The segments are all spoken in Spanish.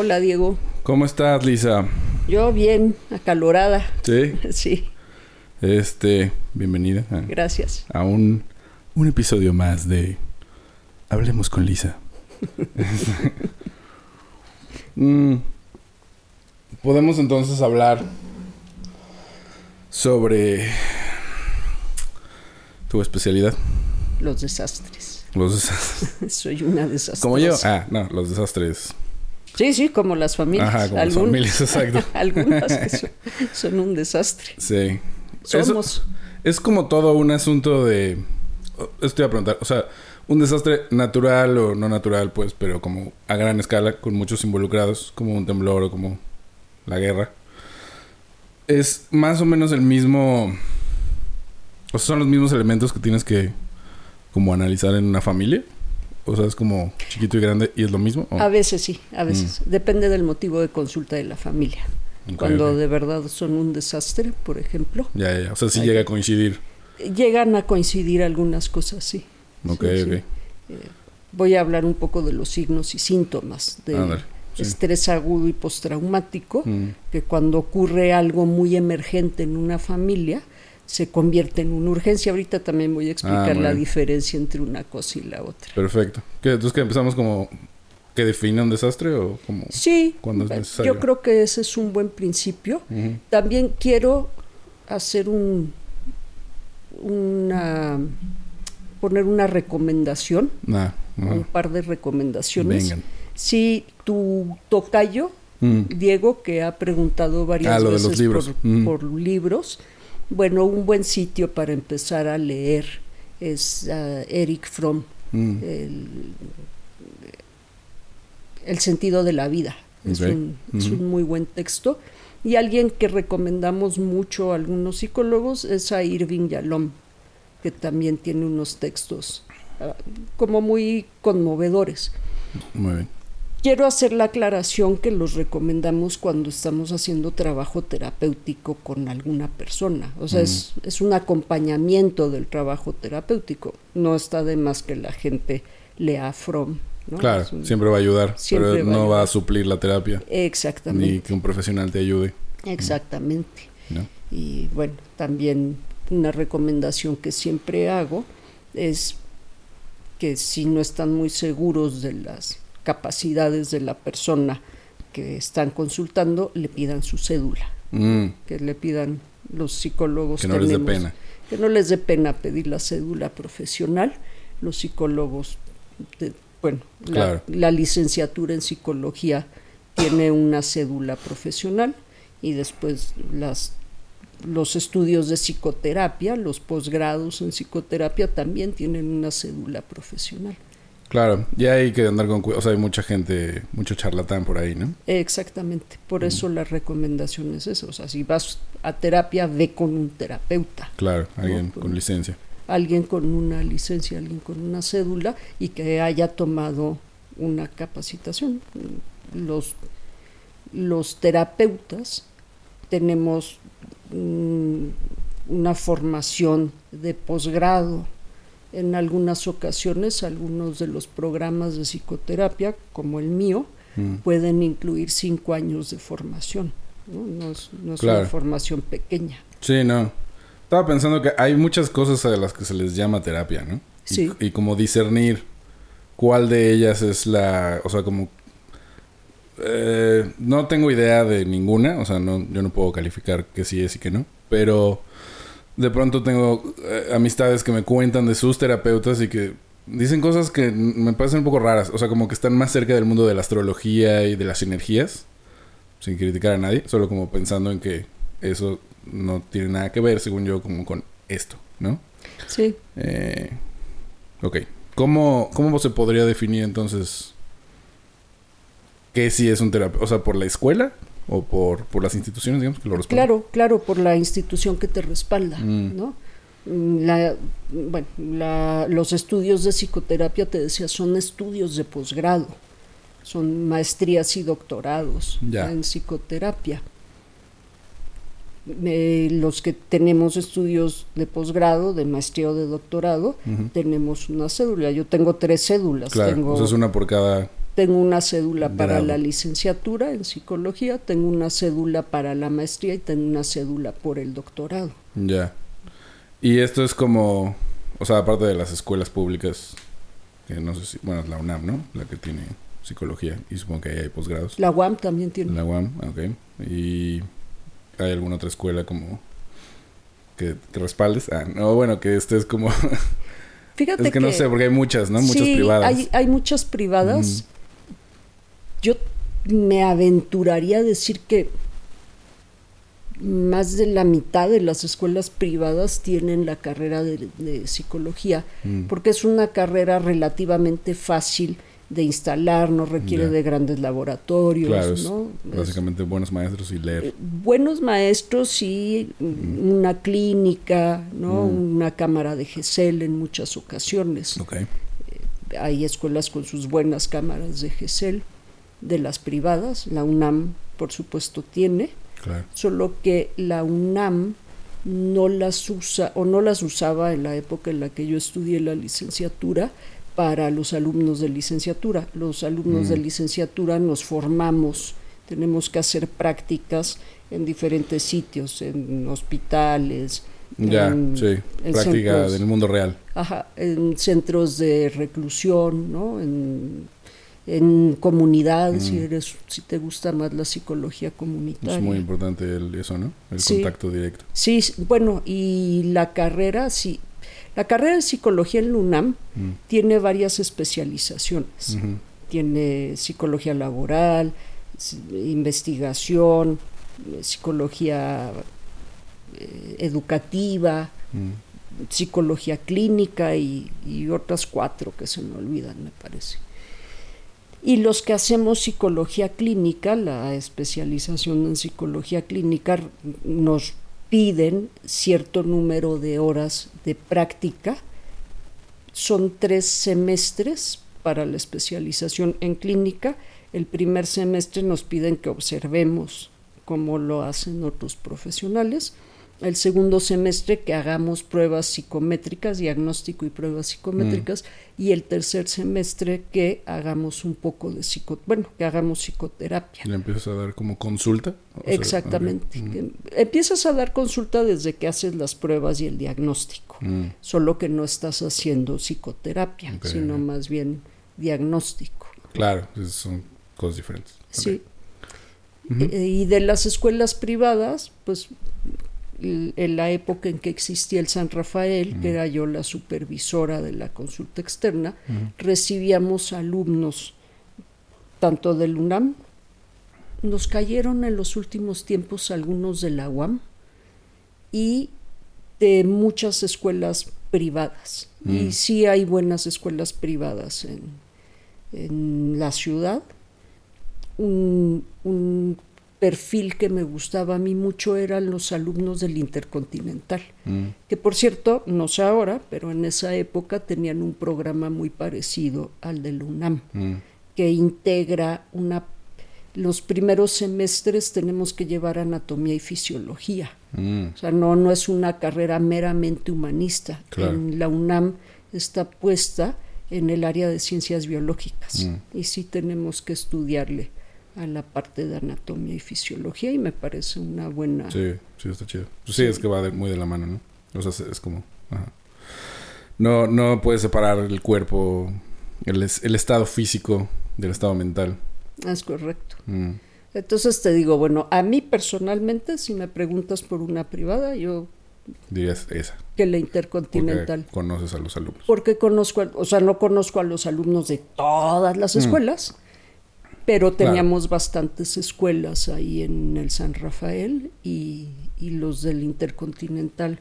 Hola, Diego. ¿Cómo estás, Lisa? Yo bien, acalorada. Sí. Sí, Este, bienvenida a, gracias. a un, un episodio más de Hablemos con Lisa. Mm, Podemos entonces hablar sobre tu especialidad, Los desastres. los desastres. Soy una desastrosa. Como yo. Ah, no, los desastres. Sí, sí, como las familias. Ajá, como las familias, exacto. Algunas que son, son un desastre. Sí. Somos. Es como todo un asunto de... Estoy a preguntar, o sea, un desastre natural o no natural, pues, pero como a gran escala, con muchos involucrados, como un temblor o como la guerra. Es más o menos el mismo... O sea, son los mismos elementos que tienes que como analizar en una familia. O sea, es como chiquito y grande y es lo mismo. ¿o? A veces sí, a veces. Depende del motivo de consulta de la familia. Cuando de verdad son un desastre, por ejemplo, Ya, ya, ya. O sea, sí llega a coincidir. llegan a coincidir algunas cosas, sí. Ok, Sí, sí. ok. Voy a hablar un poco de los signos y síntomas de sí. estrés agudo y postraumático, Mm. que cuando ocurre algo muy emergente en una familia, se convierte en una urgencia. Ahorita también voy a explicar Ah, la diferencia entre una cosa y la otra. Perfecto. ¿Qué, entonces, que empezamos como que define un desastre o como... Sí, Cuando es necesario. yo creo que ese es un buen principio. También quiero hacer un una poner una recomendación, Nah, no. un par de recomendaciones. Vengan. Si tu tocayo Mm. Diego, que ha preguntado varias Ah, lo de veces los libros. Por, Mm. por libros, bueno, un buen sitio para empezar a leer es ah, Eric Fromm, Mm. el, El sentido de la vida. Es, un, es un muy buen texto. Y alguien que recomendamos mucho a algunos psicólogos es a Irving Yalom, que también tiene unos textos ah, como muy conmovedores. Muy bien. Quiero hacer la aclaración que los recomendamos cuando estamos haciendo trabajo terapéutico con alguna persona. O sea, es, es un acompañamiento del trabajo terapéutico. No está de más que la gente lea From. ¿no? Claro, un- siempre va a ayudar, pero va no va ayudar. a suplir la terapia. Ni Exactamente. que un profesional te ayude. Exactamente. ¿no? Y bueno, también una recomendación que siempre hago es que si no están muy seguros de las capacidades de la persona que están consultando, le pidan su cédula, Mm, que le pidan los psicólogos. que no les dé pena. Que no les dé pena pedir la cédula profesional. Los psicólogos, de- bueno, la- Claro. la, licenciatura en psicología tiene una cédula profesional y después las los estudios de psicoterapia, los posgrados en psicoterapia también tienen una cédula profesional. Claro, y hay que andar con cuidado. O sea, hay mucha gente, mucho charlatán por ahí, ¿no? Exactamente, por eso la recomendación es esa. O sea, si vas a terapia, ve con un terapeuta. Claro, alguien con licencia. alguien con una licencia, alguien con una cédula y que haya tomado una capacitación. Los, los terapeutas tenemos mm, una formación de posgrado. En algunas ocasiones, algunos de los programas de psicoterapia, como el mío, Mm. pueden incluir cinco años de formación. No, No es, no es Claro. una formación pequeña. Sí, no. Estaba pensando que hay muchas cosas a las que se les llama terapia, ¿no? Y- Sí. Y, como discernir cuál de ellas es la... O sea, como... eh, no tengo idea de ninguna. O sea, no, yo no puedo calificar que sí es y que no. Pero de pronto tengo eh, amistades que me cuentan de sus terapeutas y que dicen cosas que me parecen un poco raras. O sea, como que están más cerca del mundo de la astrología y de las energías. Sin criticar a nadie. Solo como pensando en que eso no tiene nada que ver, según yo, como con esto, ¿no? Sí. Eh, ok. ¿Cómo, ¿Cómo se podría definir entonces qué sí es un terapeuta? O sea, ¿por la escuela o por, por las instituciones, digamos, que lo respaldan? Claro, claro, por la institución que te respalda, Mm. ¿no? Mm, La, bueno, la- los estudios de psicoterapia, te decía, son estudios de posgrado, son maestrías y doctorados Ya. en psicoterapia. Eh, los que tenemos estudios de posgrado, de maestría o de doctorado, tenemos una cédula. Yo tengo tres cédulas. Claro, tengo, o sea, es una por cada... tengo una cédula para la licenciatura en psicología, tengo una cédula para la maestría y tengo una cédula por el doctorado. Ya. Y esto es como, o sea, aparte de las escuelas públicas, que no sé si, bueno, es la UNAM, ¿no? La que tiene psicología y supongo que ahí hay posgrados. La UAM también tiene. La UAM, ok. Y hay alguna otra escuela como que, que respaldes. Ah, no, bueno, que estés como... Fíjate es que, no sé, porque hay muchas, ¿no? Muchas sí, privadas. Hay, hay muchas privadas. Yo me aventuraría a decir que más de la mitad de las escuelas privadas tienen la carrera de, de psicología, Mm. porque es una carrera relativamente fácil de instalar, no requiere de grandes laboratorios, Claro, ¿no? Es- básicamente buenos maestros y leer. eh, buenos maestros y mm, una clínica, ¿no? Mm. Una cámara de GESEL en muchas ocasiones. Ok. Hay escuelas con sus buenas cámaras de GESEL, de las privadas, la UNAM por supuesto tiene, Claro. solo que la UNAM no las usa o no las usaba en la época en la que yo estudié la licenciatura para los alumnos de licenciatura. Los alumnos Mm. de licenciatura nos formamos, tenemos que hacer prácticas en diferentes sitios, en hospitales, Ya, en- sí. en Práctica centros- del mundo real. Ajá, en centros de reclusión, ¿no? En, en comunidades, si Mm. eres, si te gusta más la psicología comunitaria. Es muy importante el- eso, ¿no? El Sí. contacto directo. Sí, bueno, y la carrera, sí, la carrera de psicología en la UNAM Mm. tiene varias especializaciones. Tiene psicología laboral, investigación, psicología eh, educativa, Mm. psicología clínica y, y otras cuatro que se me olvidan, me parece. Y los que hacemos psicología clínica, la especialización en psicología clínica, nos piden cierto número de horas de práctica. Son tres semestres para la especialización en clínica. El primer semestre nos piden que observemos cómo lo hacen otros profesionales. El segundo semestre que hagamos pruebas psicométricas, diagnóstico y pruebas psicométricas. Y el tercer semestre que hagamos un poco de psico, bueno, que hagamos psicoterapia. ¿Le empiezas a dar como consulta? O Exactamente. Mm. Empiezas a dar consulta desde que haces las pruebas y el diagnóstico, Mm. solo que no estás haciendo psicoterapia, sino más bien diagnóstico. Claro, son cosas diferentes. Sí. Eh, Y de las escuelas privadas, pues en la época en que existía el San Rafael, que era yo la supervisora de la consulta externa, recibíamos alumnos tanto del UNAM, nos cayeron en los últimos tiempos algunos de la UAM y de muchas escuelas privadas. Mm. Y sí hay buenas escuelas privadas en, en la ciudad. Un, un perfil que me gustaba a mí mucho eran los alumnos del Intercontinental Mm. que por cierto, no sé ahora, pero en esa época tenían un programa muy parecido al del UNAM, Mm. que integra una... Los primeros semestres tenemos que llevar anatomía y fisiología. Mm. O sea, no, no es una carrera meramente humanista. Claro. En la UNAM está puesta en el área de ciencias biológicas y sí tenemos que estudiarle a la parte de anatomía y fisiología y me parece una buena... Sí, sí, está chido. Pues sí, es que va de- muy de la mano, ¿no? O sea, es- es como... ajá. No, no puedes separar el cuerpo, el, el estado físico del estado mental. Es correcto. Mm. Entonces te digo, bueno, a mí personalmente, si me preguntas por una privada, yo Dirías esa. que la Porque intercontinental. conoces a los alumnos. Porque conozco, o sea, no conozco a los alumnos de todas las Mm. escuelas, pero Claro. teníamos bastantes escuelas ahí en el San Rafael y, y los del intercontinental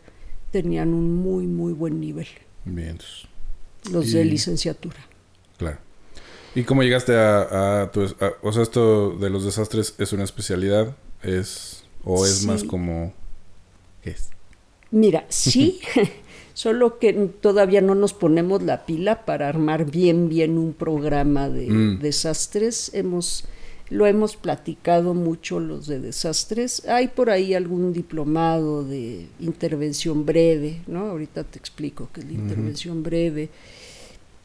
tenían un muy, muy buen nivel, Bien, los de licenciatura. claro. ¿Y cómo llegaste a, a tu... a- o sea, esto de los desastres es una especialidad? ¿Es... o es Sí. más como... ¿Qué es? Mira, sí, solo que todavía no nos ponemos la pila para armar bien, bien un programa de Mm. desastres. Hemos, lo hemos platicado mucho los de desastres. Hay por ahí algún diplomado de intervención breve, ¿no? Ahorita te explico qué es la intervención breve.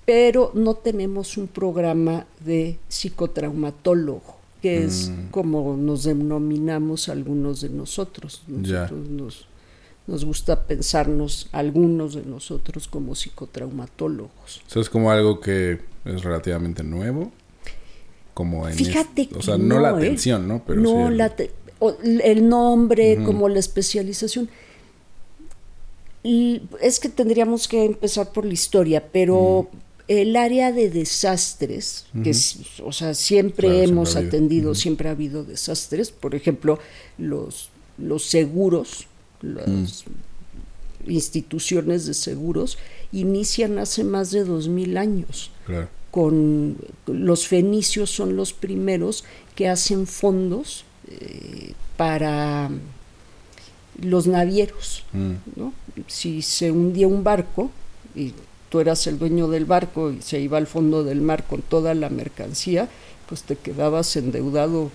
pero no tenemos un programa de psicotraumatólogo, que es Mm. como nos denominamos algunos de nosotros. Nosotros nos, nos gusta pensarnos algunos de nosotros como psicotraumatólogos. Eso es como algo que es relativamente nuevo. Como en Fíjate es- O sea, no, no, la ¿eh? atención, ¿no? Pero no, sí el- la o- el nombre, como la especialización. Y es que tendríamos que empezar por la historia, pero el área de desastres, que es- o sea, siempre Claro, hemos atendido, siempre ha habido desastres. Por ejemplo, los, los seguros, las instituciones de seguros, inician hace más de dos mil años Claro. con los fenicios son los primeros que hacen fondos eh, para los navieros. Mm, ¿no? Si se hundía un barco y tú eras el dueño del barco y se iba al fondo del mar con toda la mercancía, pues te quedabas endeudado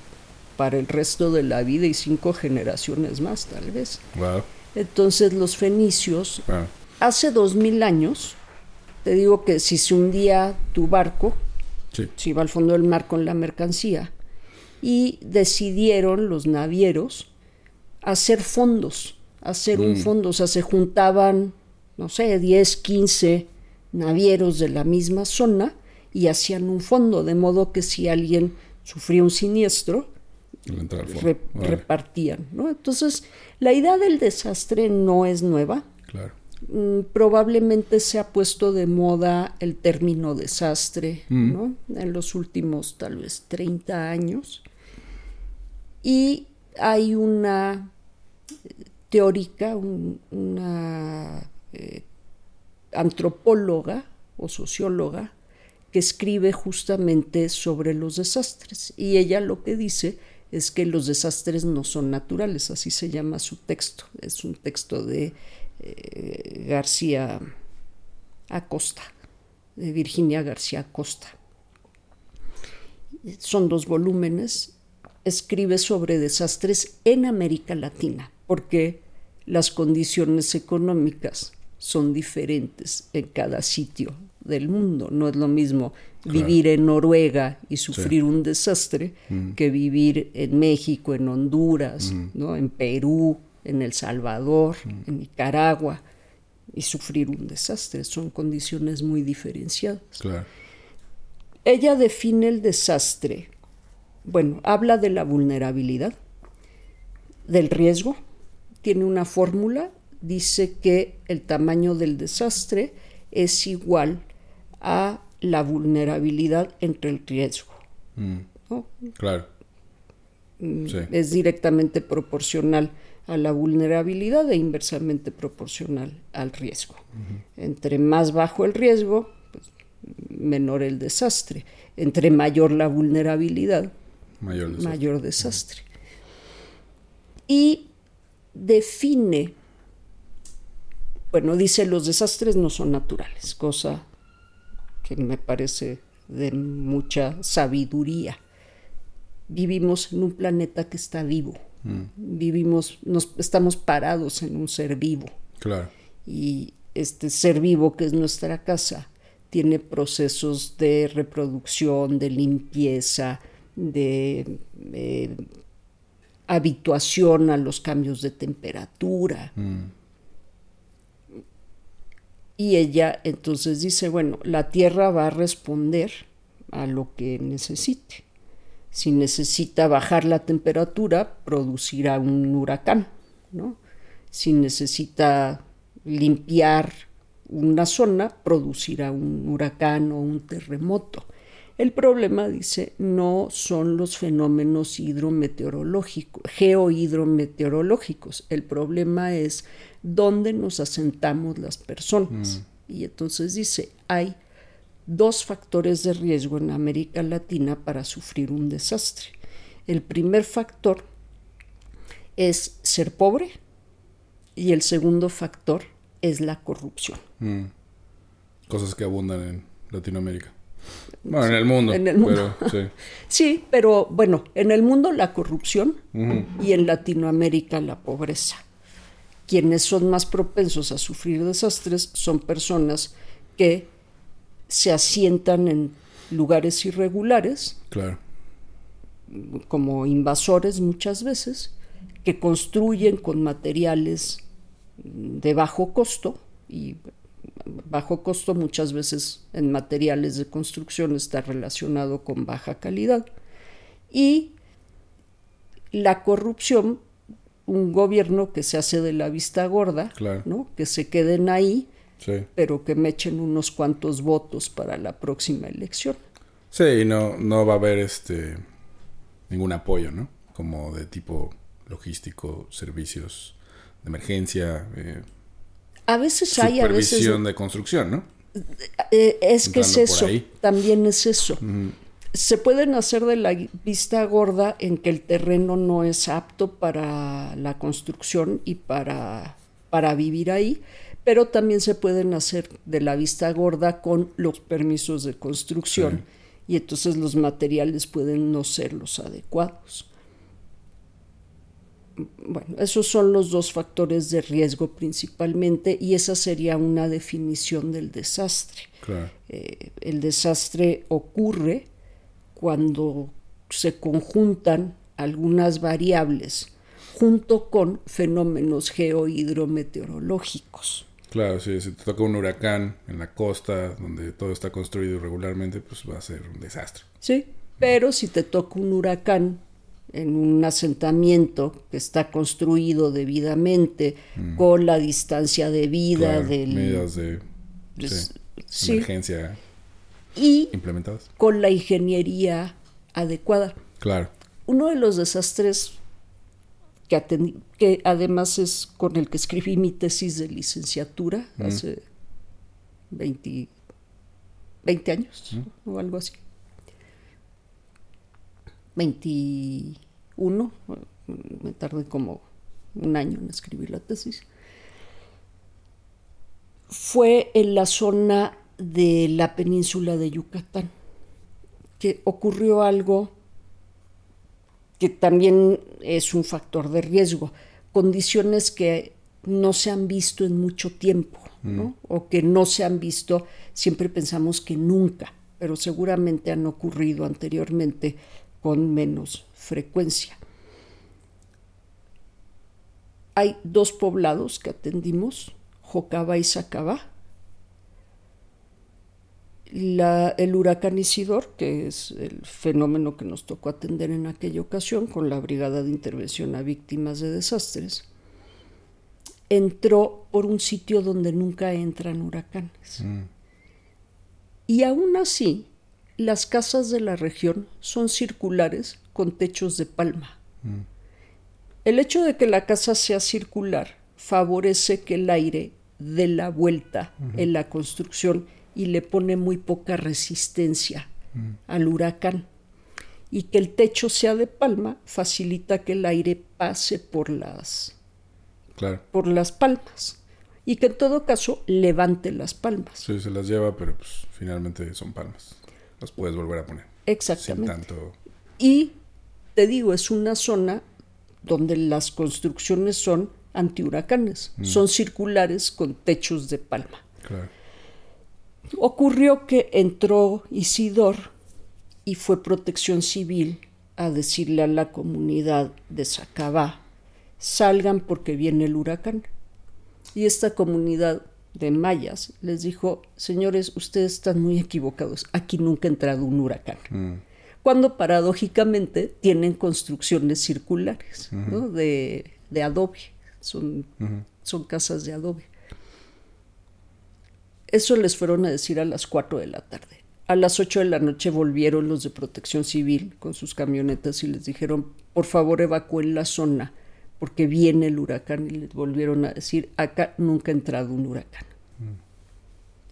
para el resto de la vida y cinco generaciones más tal vez. Wow. Entonces los fenicios Wow. hace dos mil años, te digo que si se hundía tu barco, Sí. se iba al fondo del mar con la mercancía, y decidieron los navieros hacer fondos, hacer un Mm. fondo, o sea, se juntaban, no sé, 10, 15 navieros de la misma zona y hacían un fondo, de modo que si alguien sufría un siniestro, re- repartían, ¿no? Entonces, la idea del desastre no es nueva, Claro. Mm, probablemente se ha puesto de moda el término desastre, Mm. ¿no? En los últimos tal vez 30 años. Y hay una eh, teórica, un- una eh, antropóloga o socióloga que escribe justamente sobre los desastres. Y ella lo que dice es que los desastres no son naturales, así se llama su texto. Es un texto de eh, García Acosta, de Virginia García Acosta. Son dos volúmenes. Escribe sobre desastres en América Latina, porque las condiciones económicas son diferentes en cada sitio del mundo. No es lo mismo vivir en Noruega y sufrir un desastre que vivir en México, en Honduras, ¿no? en Perú, en El Salvador, en Nicaragua y sufrir un desastre. Son condiciones muy diferenciadas. Claro. Ella define el desastre, bueno, habla de la vulnerabilidad, del riesgo, tiene una fórmula, dice que el tamaño del desastre es igual a la vulnerabilidad entre el riesgo. Mm, ¿no? Claro. Sí. Es directamente proporcional a la vulnerabilidad e inversamente proporcional al riesgo. Entre más bajo el riesgo, pues, menor el desastre. Entre mayor la vulnerabilidad, Mayor desastre. mayor desastre. Y define, bueno, dice los desastres no son naturales, cosa que me parece de mucha sabiduría. Vivimos en un planeta que está vivo. Vivimos, nos, estamos parados en un ser vivo Claro. y este ser vivo que es nuestra casa tiene procesos de reproducción, de limpieza, de eh, habituación a los cambios de temperatura. Mm, Y ella entonces dice, bueno, la Tierra va a responder a lo que necesite. Si necesita bajar la temperatura, producirá un huracán, ¿no? Si necesita limpiar una zona, producirá un huracán o un terremoto. El problema, dice, no son los fenómenos hidrometeorológicos, geohidrometeorológicos. El problema es dónde nos asentamos las personas. Y entonces dice, hay dos factores de riesgo en América Latina para sufrir un desastre. El primer factor es ser pobre y el segundo factor es la corrupción. mm. Cosas que abundan en Latinoamérica. Bueno, en el mundo. En el mundo. Pero, sí. Sí, pero bueno, en el mundo la corrupción y en Latinoamérica la pobreza. Quienes son más propensos a sufrir desastres son personas que se asientan en lugares irregulares, Claro. como invasores muchas veces, que construyen con materiales de bajo costo y bajo costo muchas veces en materiales de construcción está relacionado con baja calidad y la corrupción un gobierno que se hace de la vista gorda Claro. ¿no? que se queden ahí Sí. pero que me echen unos cuantos votos para la próxima elección Sí, y no, no va a haber este ningún apoyo, ¿no? Como de tipo logístico, servicios de emergencia, eh, a veces hay a veces supervisión de construcción, ¿no? Eh, es que es Entrando eso, también es eso. Se pueden hacer de la vista gorda en que el terreno no es apto para la construcción y para, para vivir ahí, pero también se pueden hacer de la vista gorda con los permisos de construcción y entonces los materiales pueden no ser los adecuados. Bueno, esos son los dos factores de riesgo principalmente y esa sería una definición del desastre. Claro. Eh, el desastre ocurre cuando se conjuntan algunas variables junto con fenómenos geohidrometeorológicos. Claro, sí, si te toca un huracán en la costa donde todo está construido irregularmente, pues va a ser un desastre. ¿sí? Pero si te toca un huracán en un asentamiento que está construido debidamente con la distancia debida Claro, del medidas de sí, sí, emergencia y implementadas. con la ingeniería adecuada. Claro. Uno de los desastres que, atendi- que además es con el que escribí mi tesis de licenciatura hace 20, 20 años o algo así. 21, me tardé como un año en escribir la tesis. Fue en la zona de la península de Yucatán, que ocurrió algo que también es un factor de riesgo, condiciones que no se han visto en mucho tiempo, ¿no? o que no se han visto, siempre pensamos que nunca, pero seguramente han ocurrido anteriormente con menos frecuencia. Hay dos poblados que atendimos, Jocaba y Sacaba. La- el huracán Isidor, que es el fenómeno que nos tocó atender en aquella ocasión con la Brigada de Intervención a Víctimas de Desastres, entró por un sitio donde nunca entran huracanes. Y aún así, las casas de la región son circulares con techos de palma. El hecho de que la casa sea circular favorece que el aire dé la vuelta en la construcción y le pone muy poca resistencia al huracán. Y que el techo sea de palma facilita que el aire pase por las, Claro. por las palmas y que en todo caso levante las palmas. Sí, se las lleva, pero pues finalmente son palmas. Las puedes volver a poner. Sin Exactamente. tanto. Y te digo, es una zona donde las construcciones son antihuracanes, son circulares con techos de palma. Claro. Ocurrió que entró Isidor y fue protección civil a decirle a la comunidad de Sacabá, salgan porque viene el huracán. Y esta comunidad de mayas les dijo, señores, ustedes están muy equivocados, aquí nunca ha entrado un huracán. Cuando paradójicamente tienen construcciones circulares, ¿no? de, de adobe, son, son casas de adobe. Eso les fueron a decir a las 4 de la tarde. A las 8 de la noche volvieron los de protección civil con sus camionetas y les dijeron, por favor evacúen la zona porque viene el huracán y les volvieron a decir, acá nunca ha entrado un huracán.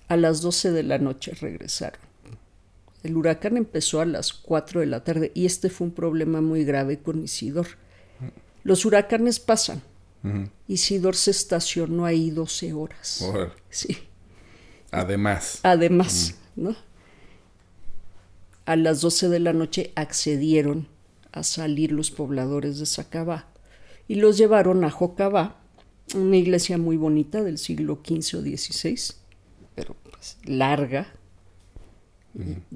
A las 12 de la noche regresaron. El huracán empezó a las 4 de la tarde y este fue un problema muy grave con Isidor. Los huracanes pasan. Isidor se estacionó ahí 12 horas. Sí. Además. Además, ¿no? A las 12 de la noche accedieron a salir los pobladores de Sacabá y los llevaron a Jocabá, una iglesia muy bonita del siglo XV o XVI, pero pues larga,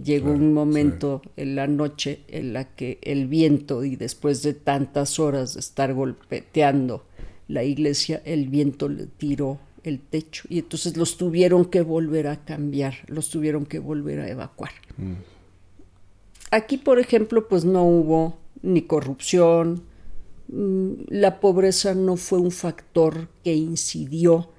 Llegó un momento en la noche en la que el viento, y después de tantas horas de estar golpeteando la iglesia, el viento le tiró el techo y entonces los tuvieron que volver a cambiar, los tuvieron que volver a evacuar. Mm. Aquí, por ejemplo, pues no hubo ni corrupción, la pobreza no fue un factor que incidió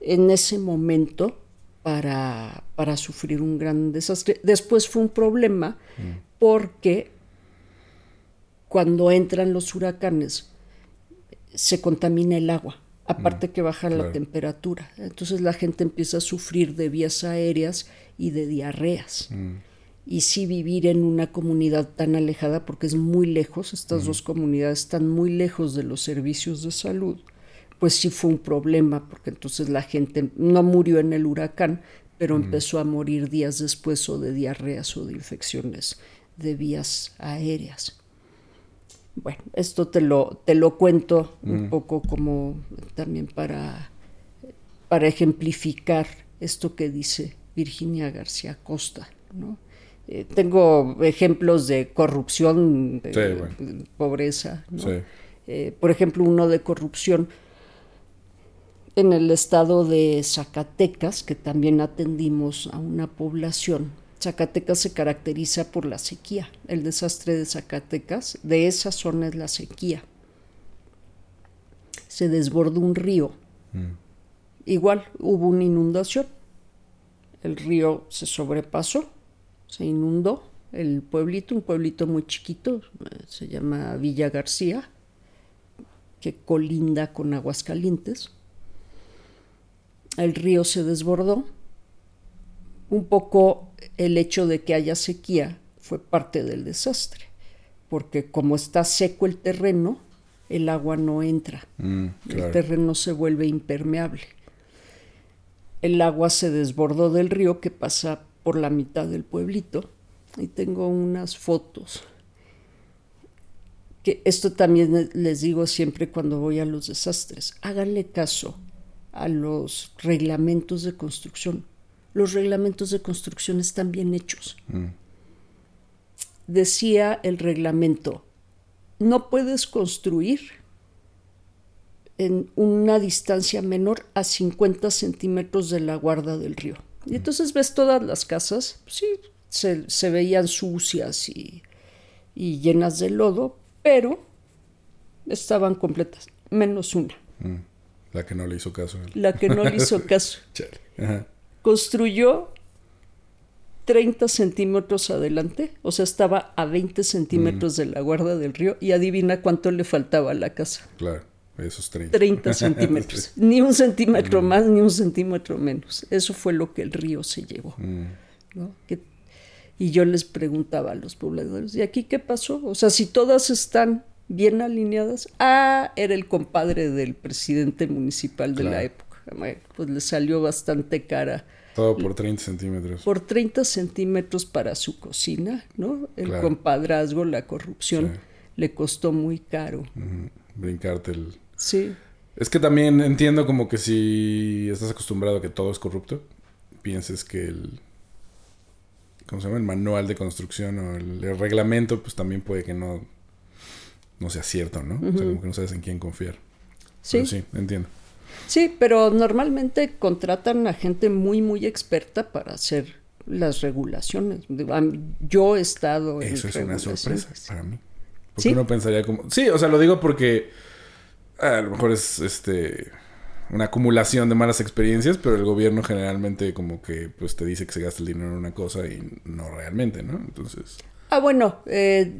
en ese momento para, para sufrir un gran desastre. Después fue un problema mm. porque cuando entran los huracanes se contamina el agua aparte mm, que baja la temperatura. Entonces la gente empieza a sufrir de vías aéreas y de diarreas. Mm. Y sí vivir en una comunidad tan alejada, porque es muy lejos, estas dos comunidades están muy lejos de los servicios de salud, pues sí fue un problema, porque entonces la gente no murió en el huracán, pero empezó a morir días después o de diarreas o de infecciones de vías aéreas. Bueno, esto te lo, te lo cuento un poco como también para, para ejemplificar esto que dice Virginia García Costa, ¿no? Eh, tengo ejemplos de corrupción, de, pobreza, eh, por ejemplo, uno de corrupción en el estado de Zacatecas, que también atendimos a una población Zacatecas se caracteriza por la sequía. El desastre de Zacatecas, de esa zona es la sequía. Se desbordó un río. Mm. Igual hubo una inundación. El río se sobrepasó, se inundó el pueblito, un pueblito muy chiquito, se llama Villa García, que colinda con Aguascalientes. El río se desbordó un poco el hecho de que haya sequía fue parte del desastre, porque como está seco el terreno, el agua no entra, mm, el terreno se vuelve impermeable. El agua se desbordó del río que pasa por la mitad del pueblito y tengo unas fotos. Que esto también les digo siempre cuando voy a los desastres, háganle caso a los reglamentos de construcción los reglamentos de construcción están bien hechos. Mm. Decía el reglamento, no puedes construir en una distancia menor a 50 centímetros de la guarda del río. Y entonces ves todas las casas, sí, se, veían sucias y, llenas de lodo, pero estaban completas, menos una. Mm. La que no le hizo caso. La que no le hizo caso. Ajá construyó 30 centímetros adelante, o sea, estaba a 20 centímetros mm. de la guarda del río y adivina cuánto le faltaba a la casa. Claro, esos 30. 30 centímetros. Ni un centímetro mm. más, ni un centímetro menos. Eso fue lo que el río se llevó. Mm. y yo les preguntaba a los pobladores, ¿y aquí qué pasó? O sea, si todas están bien alineadas, ah, era el compadre del presidente municipal de la época. Pues le salió bastante cara todo por 30 centímetros. Por 30 centímetros para su cocina, ¿no? El compadrazgo, la corrupción, le costó muy caro. Brincarte el... Sí. Es que también entiendo como que si estás acostumbrado a que todo es corrupto, pienses que el... ¿Cómo se llama? El manual de construcción o el, reglamento, pues también puede que no, no sea cierto, ¿no? O sea, como que no sabes en quién confiar. Sí. sí, entiendo. Sí, pero normalmente contratan a gente muy, muy experta para hacer las regulaciones. Yo he estado en Eso es una sorpresa para mí. Porque uno pensaría como... Sí, o sea, lo digo porque a lo mejor es este una acumulación de malas experiencias, pero el gobierno generalmente como que pues te dice que se gasta el dinero en una cosa y no realmente, ¿no? Entonces... Ah, bueno, eh,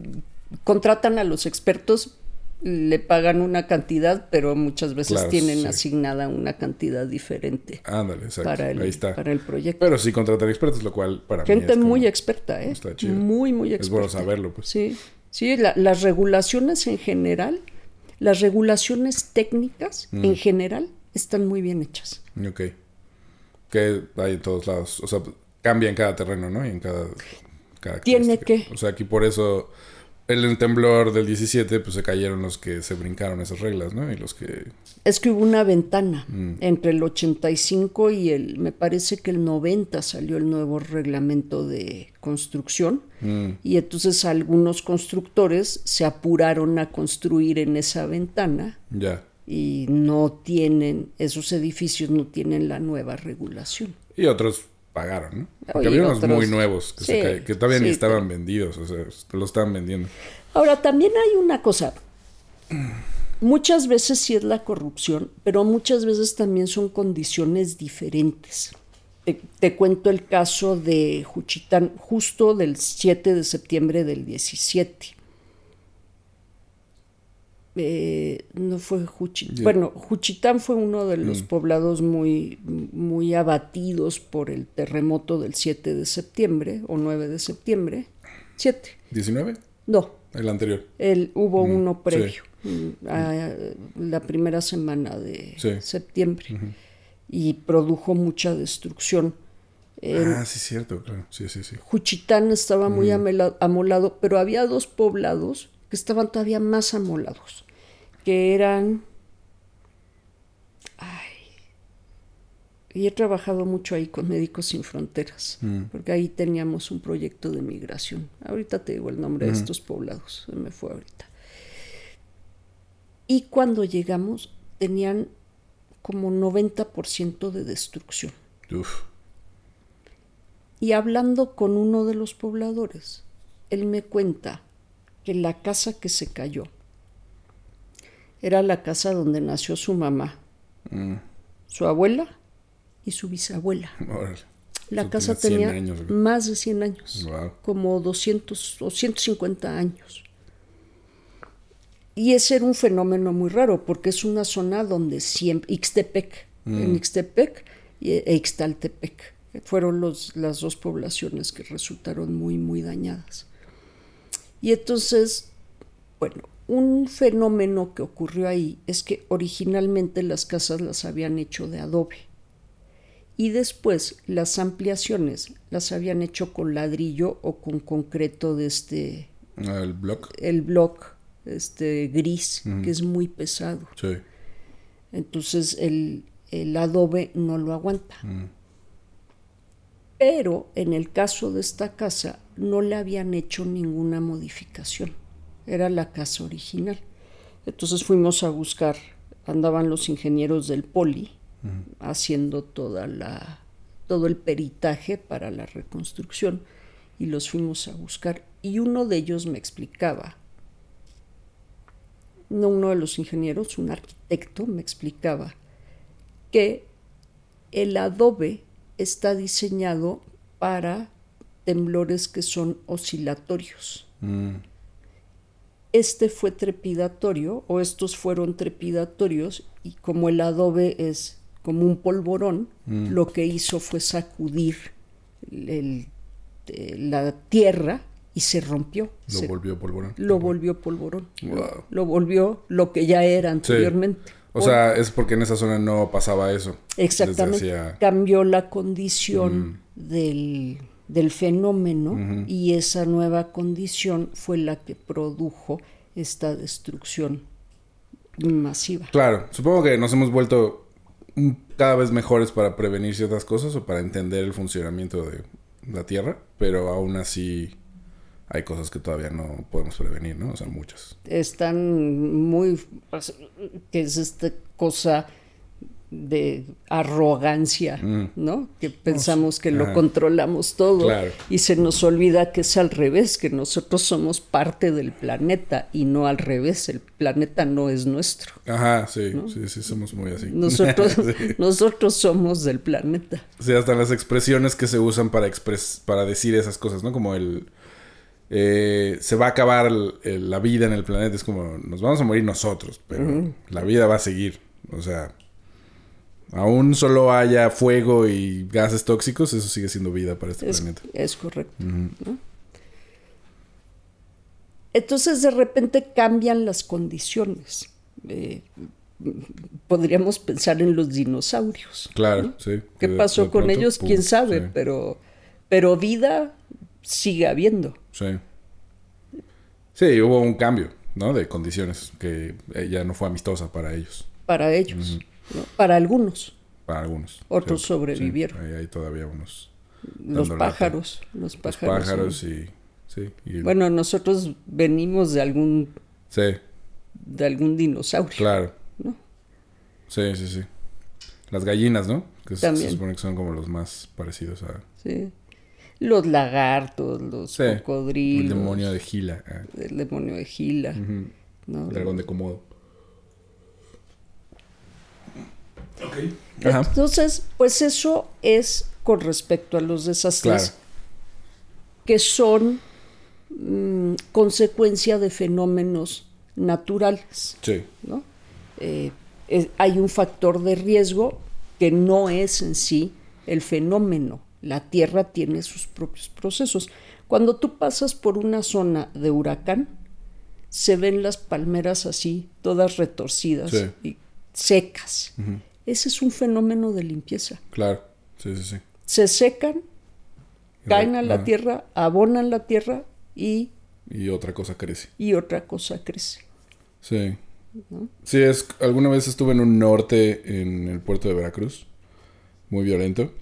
contratan a los expertos le pagan una cantidad, pero muchas veces tienen asignada una cantidad diferente. Ándale, Para el, Ahí está. Para el proyecto. Pero sí contratan expertos, lo cual para Gente muy experta, ¿eh? Muy, muy experta. Es bueno saberlo, pues. Sí, sí las regulaciones en general, las regulaciones técnicas mm. en general están muy bien hechas. Ok. Que hay en todos lados. O sea, cambia en cada terreno, ¿no? Y en cada... Tiene que. O sea, aquí por eso el temblor del 17, pues se cayeron los que se brincaron esas reglas, ¿no? Y los que... Es que hubo una ventana Mm. entre el 85 y el, me parece que el 90 salió el nuevo reglamento de construcción Mm, y entonces algunos constructores se apuraron a construir en esa ventana ya. y no tienen, esos edificios no tienen la nueva regulación. Y otros pagaron, ¿no? Porque había unos otros- muy nuevos que, se Sí, ca- que todavía ni estaban vendidos, o sea, lo estaban vendiendo. Ahora, también hay una cosa. Muchas veces sí es la corrupción, pero muchas veces también son condiciones diferentes. Te, te cuento el caso de Juchitán, justo del 7 de septiembre del 17. Eh, no fue Juchitán. Bueno, Juchitán fue uno de los poblados muy, muy abatidos por el terremoto del 7 de septiembre o 9 de septiembre. 7. ¿19? No, El anterior. el, hubo uno sí. previo, mm, a la primera semana de Sí. septiembre, y produjo mucha destrucción. En ah, sí, cierto, claro. Sí, sí, sí. Juchitán estaba muy amolado, pero había dos poblados que estaban todavía más amolados, que eran... Ay, y he trabajado mucho ahí con Médicos Sin Fronteras, porque ahí teníamos un proyecto de migración. Ahorita te digo el nombre de estos poblados, se me fue ahorita. Y cuando llegamos tenían como 90% de destrucción. Uf. Y hablando con uno de los pobladores, él me cuenta que la casa que se cayó era la casa donde nació su mamá, Mm, su abuela y su bisabuela. La casa tiene 100 tenía años, más de 100 años, Wow. como 200 o 150 años. Y ese era un fenómeno muy raro, porque es una zona donde siempre, Ixtepec, en Ixtepec y- e Ixtaltepec, fueron los, las dos poblaciones que resultaron muy, muy dañadas. Y entonces, bueno, un fenómeno que ocurrió ahí es que originalmente las casas las habían hecho de adobe y después las ampliaciones las habían hecho con ladrillo o con concreto de este, Ah, el block. el block este gris, que es muy pesado. Sí. Entonces el, el adobe no lo aguanta. Pero en el caso de esta casa no le habían hecho ninguna modificación. Era la casa original. Entonces fuimos a buscar, andaban los ingenieros del poli haciendo toda la, todo el peritaje para la reconstrucción y los fuimos a buscar. Y uno de ellos me explicaba no uno de los ingenieros, un arquitecto, me explicaba que el adobe está diseñado para temblores que son oscilatorios. Mm, Este fue trepidatorio, o estos fueron trepidatorios, y como el adobe es como un polvorón, lo que hizo fue sacudir el- eh, la tierra y se rompió. lo Se- volvió polvorón. lo volvió polvorón. Wow. Lo volvió lo que ya era anteriormente. O sea, es porque en esa zona no pasaba eso. Exactamente. Cambió la condición del, del fenómeno y esa nueva condición fue la que produjo esta destrucción masiva. Claro, supongo que nos hemos vuelto cada vez mejores para prevenir ciertas cosas o para entender el funcionamiento de la Tierra, pero aún así hay cosas que todavía no podemos prevenir, ¿no? O sea, muchas. Están muy... que es esta cosa de arrogancia, ¿no? Que pensamos que lo controlamos todo Claro. y se nos olvida que es al revés, que nosotros somos parte del planeta y no al revés, el planeta no es nuestro. Ajá, sí, sí, sí, somos muy así. Nosotros, sí. nosotros somos del planeta. Sí, hasta las expresiones que se usan para expres para decir esas cosas, ¿no? Como el eh, se va a acabar el- el- la vida en el planeta, es como nos vamos a morir nosotros, pero la vida va a seguir. O sea, aún solo haya fuego y gases tóxicos, eso sigue siendo vida para este Es, planeta. es correcto. ¿no? Entonces de repente cambian las condiciones. Eh, podríamos pensar en los dinosaurios. Claro, sí. ¿Qué de- pasó de con pronto, ellos? pum, ¿Quién sabe? sí, Pero, pero vida sigue habiendo. Sí. Sí, hubo un cambio, ¿no? De condiciones que eh, ya no fue amistosa para ellos. Para ellos, ¿no? para algunos. Para algunos. Otros Sí, sobrevivieron. ahí hay todavía unos. Los pájaros, los Los pájaros. pájaros ¿no? y. Sí. y- Bueno, nosotros venimos de algún, sí, de algún dinosaurio. claro. ¿no? Sí, sí, sí. Las gallinas, ¿no? Que se- supone que son como los más parecidos a. Sí. Los lagartos, los Sí, cocodrilos. El demonio de Gila. ah. El demonio de Gila. El dragón de Komodo. Entonces, pues eso es con respecto a los desastres Claro. que son mm, consecuencia de fenómenos naturales, Sí. ¿no? Eh, es- hay un factor de riesgo que no es en sí el fenómeno. La Tierra tiene sus propios procesos. Cuando tú pasas por una zona de huracán, se ven las palmeras así, todas retorcidas Sí. y secas. Ese es un fenómeno de limpieza. Claro. Sí, sí, sí. Se secan, Y caen re- a la tierra, abonan la tierra y, Y otra cosa crece. y otra cosa crece. Sí. Sí, es, alguna vez estuve en un norte en el puerto de Veracruz, muy violento,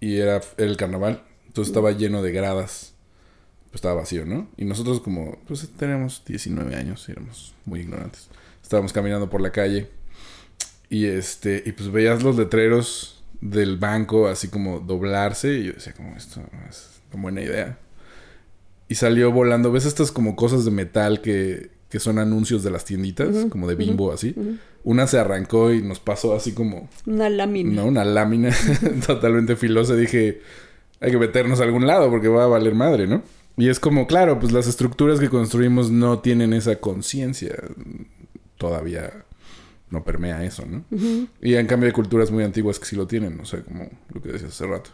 y era, era el carnaval, entonces estaba lleno de gradas, pues estaba vacío, ¿no? Y nosotros como, pues teníamos 19 años, y éramos muy ignorantes. Estábamos caminando por la calle y este, y pues veías los letreros del banco así como doblarse y yo decía como esto no es una buena idea. Y salió volando. ¿Ves estas como cosas de metal que, que son anuncios de las tienditas? como de bimbo, así. Una se arrancó y nos pasó así como... Una lámina. No, una lámina totalmente filosa. Dije, hay que meternos a algún lado porque va a valer madre, ¿no? Y es como, claro, pues las estructuras que construimos no tienen esa conciencia. Todavía no permea eso, ¿no? Y en cambio hay culturas muy antiguas que sí lo tienen, o sea, como lo que decías hace rato.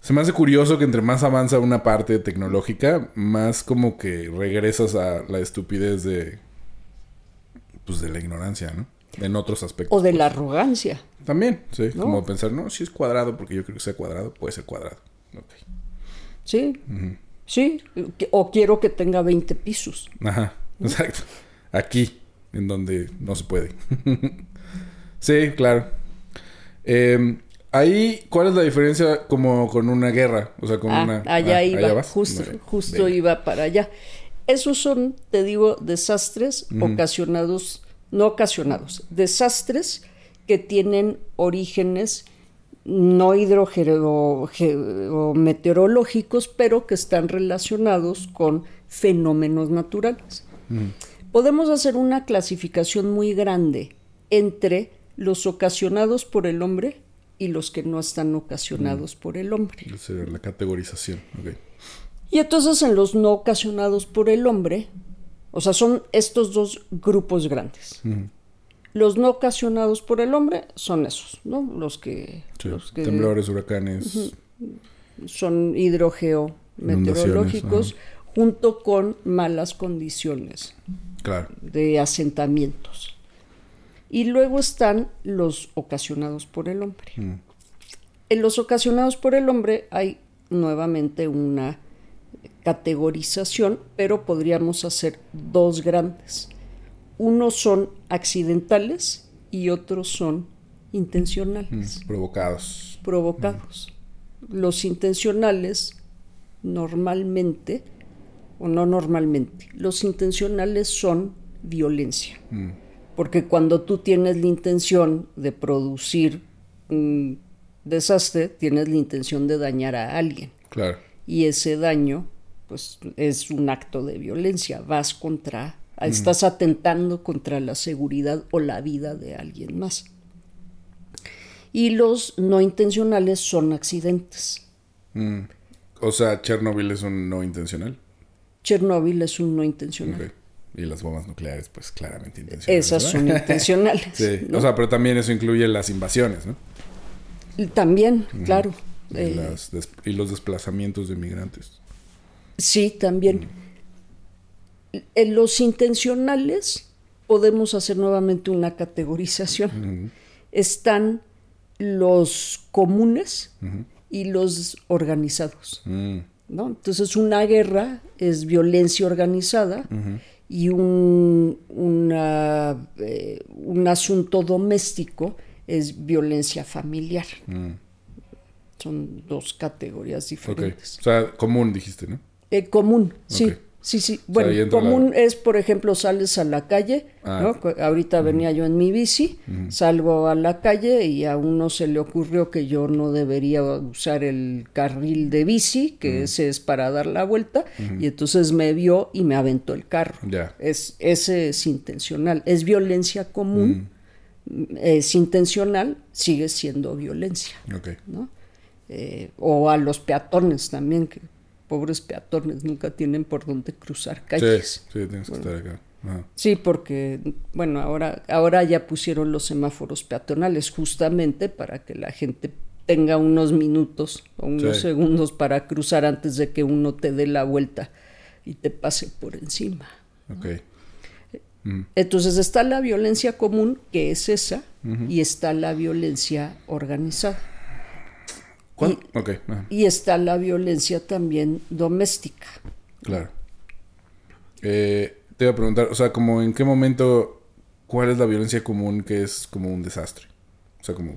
Se me hace curioso que entre más avanza una parte tecnológica, más como que regresas a la estupidez de... Pues de la ignorancia, ¿no? En otros aspectos. O de pues. la arrogancia. También, sí. ¿No? Como pensar, no, si es cuadrado, porque yo creo que sea cuadrado, puede ser cuadrado. Ok. Sí. Sí. O quiero que tenga 20 pisos. Ajá, exacto. Aquí, en donde no se puede. sí, claro. Eh, ahí, ¿cuál es la diferencia como con una guerra? O sea, con Ah, una... allá ah, iba. vas? Justo, justo Venga. iba para allá. Esos son, te digo, desastres ocasionados, no ocasionados, desastres que tienen orígenes no hidrogeometeorológicos, pero que están relacionados con fenómenos naturales. Podemos hacer una clasificación muy grande entre los ocasionados por el hombre y los que no están ocasionados por el hombre. Esa era la categorización. ok. Y entonces en los no ocasionados por el hombre, o sea, son estos dos grupos grandes. Los no ocasionados por el hombre son esos, ¿no? Los que, Sí, los que Temblores, huracanes. son hidrogeometeorológicos junto con malas condiciones Claro. de asentamientos. Y luego están los ocasionados por el hombre. En los ocasionados por el hombre hay nuevamente una categorización, pero podríamos hacer dos grandes. Unos son accidentales y otros son intencionales, Provocados. provocados. Los intencionales normalmente, o no normalmente, los intencionales son violencia. Porque cuando tú tienes la intención de producir un desastre, tienes la intención de dañar a alguien. Claro. Y ese daño, pues, es un acto de violencia. Vas contra, estás atentando contra la seguridad o la vida de alguien más. Y los no intencionales son accidentes. Mm. O sea, Chernobyl es un no intencional. Chernóbil es un no intencional. Y las bombas nucleares, pues claramente intencionales. Esas ¿verdad? son intencionales. Sí, ¿no? o sea, pero también eso incluye las invasiones, ¿no? Y También, claro. Y, Eh, las y los desplazamientos de migrantes. Sí, también. En los intencionales podemos hacer nuevamente una categorización. Están los comunes y los organizados. ¿No? Entonces una guerra es violencia organizada y un, una, eh, un asunto doméstico es violencia familiar. Mm. Son dos categorías diferentes. O sea, común dijiste, ¿no? Eh, común, sí. Sí, sí. Bueno, común la- es, por ejemplo, sales a la calle, Ah. Ahorita venía yo en mi bici, salgo a la calle y a uno se le ocurrió que yo no debería usar el carril de bici, que ese es para dar la vuelta, y entonces me vio y me aventó el carro. Ya. Es, ese es intencional, es violencia común, es intencional, sigue siendo violencia. Ok. ¿no? Eh, o a los peatones también, que pobres peatones nunca tienen por dónde cruzar Sí, calles. sí, tienes que estar acá. Ajá. Sí, porque, bueno, ahora, ahora ya pusieron los semáforos peatonales justamente para que la gente tenga unos minutos o unos Sí. segundos para cruzar antes de que uno te dé la vuelta y te pase por encima. Ok. Entonces está la violencia común, que es esa, y está la violencia organizada. Ok. ajá. Y está la violencia también doméstica. Claro. Eh, te iba a preguntar, o sea, como en qué momento, ¿cuál es la violencia común que es como un desastre? O sea, como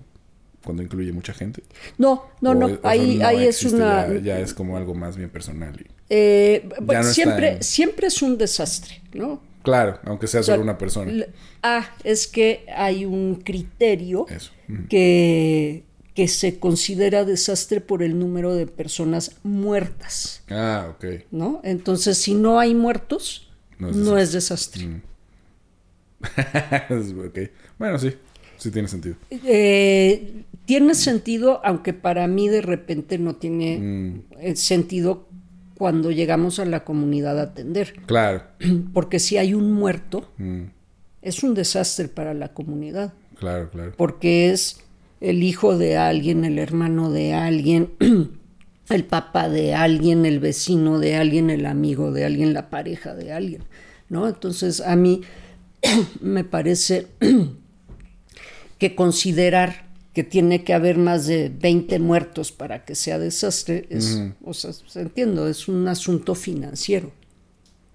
cuando incluye mucha gente. No, no, O no, o ahí, no ahí es una... Ya, ya es como algo más bien personal. y- eh, bueno, no está siempre, en- siempre es un desastre, ¿no? Claro, aunque sea O sea, solo una persona. Ah, es que hay un criterio Eso. Que, que se considera desastre por el número de personas muertas, Ah, ok. ¿no? Entonces, si no hay muertos, No no es es, desastre. Es- ok. Bueno, sí. Sí tiene sentido. Eh, tiene sentido, aunque para mí de repente no tiene Mm, eh, sentido cuando llegamos a la comunidad a atender. claro. Porque si hay un muerto, Mm, es un desastre para la comunidad. claro, claro. Porque es el hijo de alguien, el hermano de alguien, el papá de alguien, el vecino de alguien, el amigo de alguien, la pareja de alguien. ¿no? Entonces a mí me parece que considerar que tiene que haber más de 20 muertos para que sea desastre, es, o sea, entiendo, es un asunto financiero.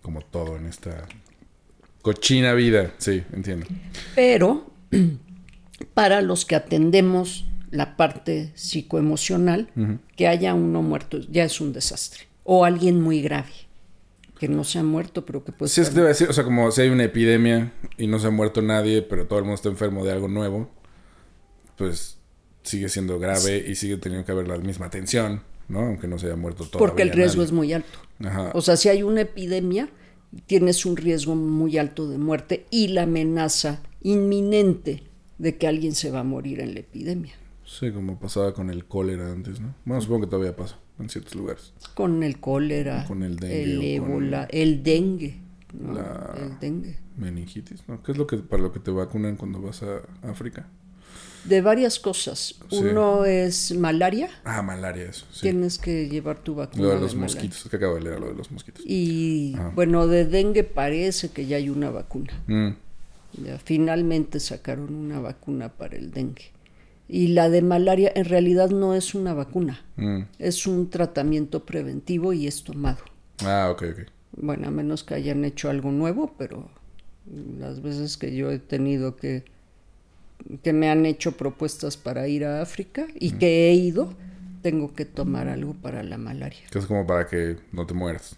Como todo en esta cochina vida. Sí, entiendo. Pero para los que atendemos la parte psicoemocional, que haya uno muerto ya es un desastre. O alguien muy grave, que no se ha muerto, pero que puede Sí, es que te iba a decir, o sea, como si hay una epidemia y no se ha muerto nadie, pero todo el mundo está enfermo de algo nuevo, pues sigue siendo grave y sigue teniendo que haber la misma atención, ¿no? Aunque no se haya muerto todo. porque el riesgo es muy alto. Ajá. O sea, si hay una epidemia, tienes un riesgo muy alto de muerte y la amenaza inminente de que alguien se va a morir en la epidemia. Sí, como pasaba con el cólera antes, ¿no? Bueno, supongo que todavía pasa en ciertos lugares. Con el cólera, Con el dengue el o con ébola, el dengue. ¿no? la- El dengue. Meningitis, ¿no? ¿Qué es lo que para lo que te vacunan cuando vas a África? De varias cosas. Sí. Uno es malaria. Ah, malaria, eso. Sí. Tienes que llevar tu vacuna. Lo de los malaria. mosquitos, que acabo de leer lo de los mosquitos. Y Ah. bueno, de dengue parece que ya hay una vacuna. Mm, Ya finalmente sacaron una vacuna para el dengue. Y la de malaria en realidad no es una vacuna, mm. es un tratamiento preventivo y es tomado. Ah, ok, ok. Bueno, a menos que hayan hecho algo nuevo, pero las veces que yo he tenido que que me han hecho propuestas para ir a África y que he ido, tengo que tomar algo para la malaria. Que es como para que no te mueras.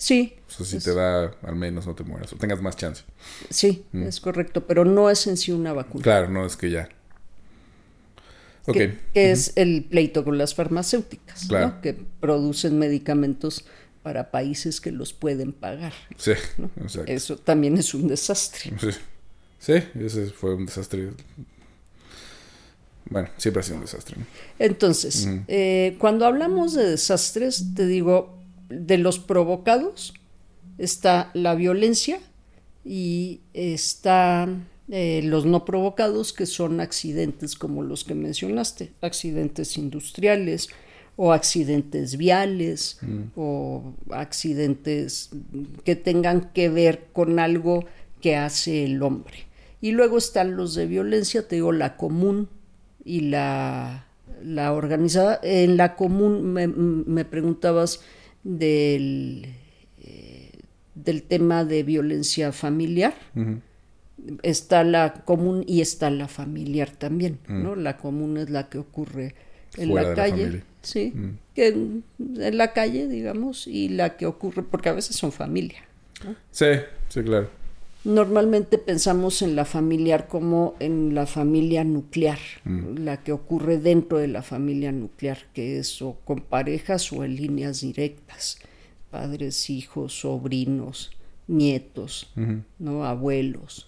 Sí, O sea, si es- te da, al menos no te mueras. O tengas más chance. sí, es correcto, pero no es en sí una vacuna. Claro, no es que ya. Ok. que, que es el pleito con las farmacéuticas, ¿no? Claro. que producen medicamentos para países que los pueden pagar. Sí, ¿no? exacto. Eso también es un desastre. Sí. Sí, ese fue un desastre. Bueno, siempre ha sido un desastre. ¿no? Entonces, eh, cuando hablamos de desastres, te digo, de los provocados está la violencia y está eh, los no provocados, que son accidentes como los que mencionaste, accidentes industriales o accidentes viales o accidentes que tengan que ver con algo que hace el hombre. Y luego están los de violencia, te digo, la común y la, la organizada. En la común me, me preguntabas del, eh, del tema de violencia familiar. Está la común y está la familiar también, ¿no? La común es la que ocurre en la calle, sí, que en, la calle, digamos, y la que ocurre, porque a veces son familia. Sí, sí, claro. Normalmente pensamos en la familiar como en la familia nuclear, la que ocurre dentro de la familia nuclear, que es o con parejas o en líneas directas, padres, hijos, sobrinos, nietos, no abuelos.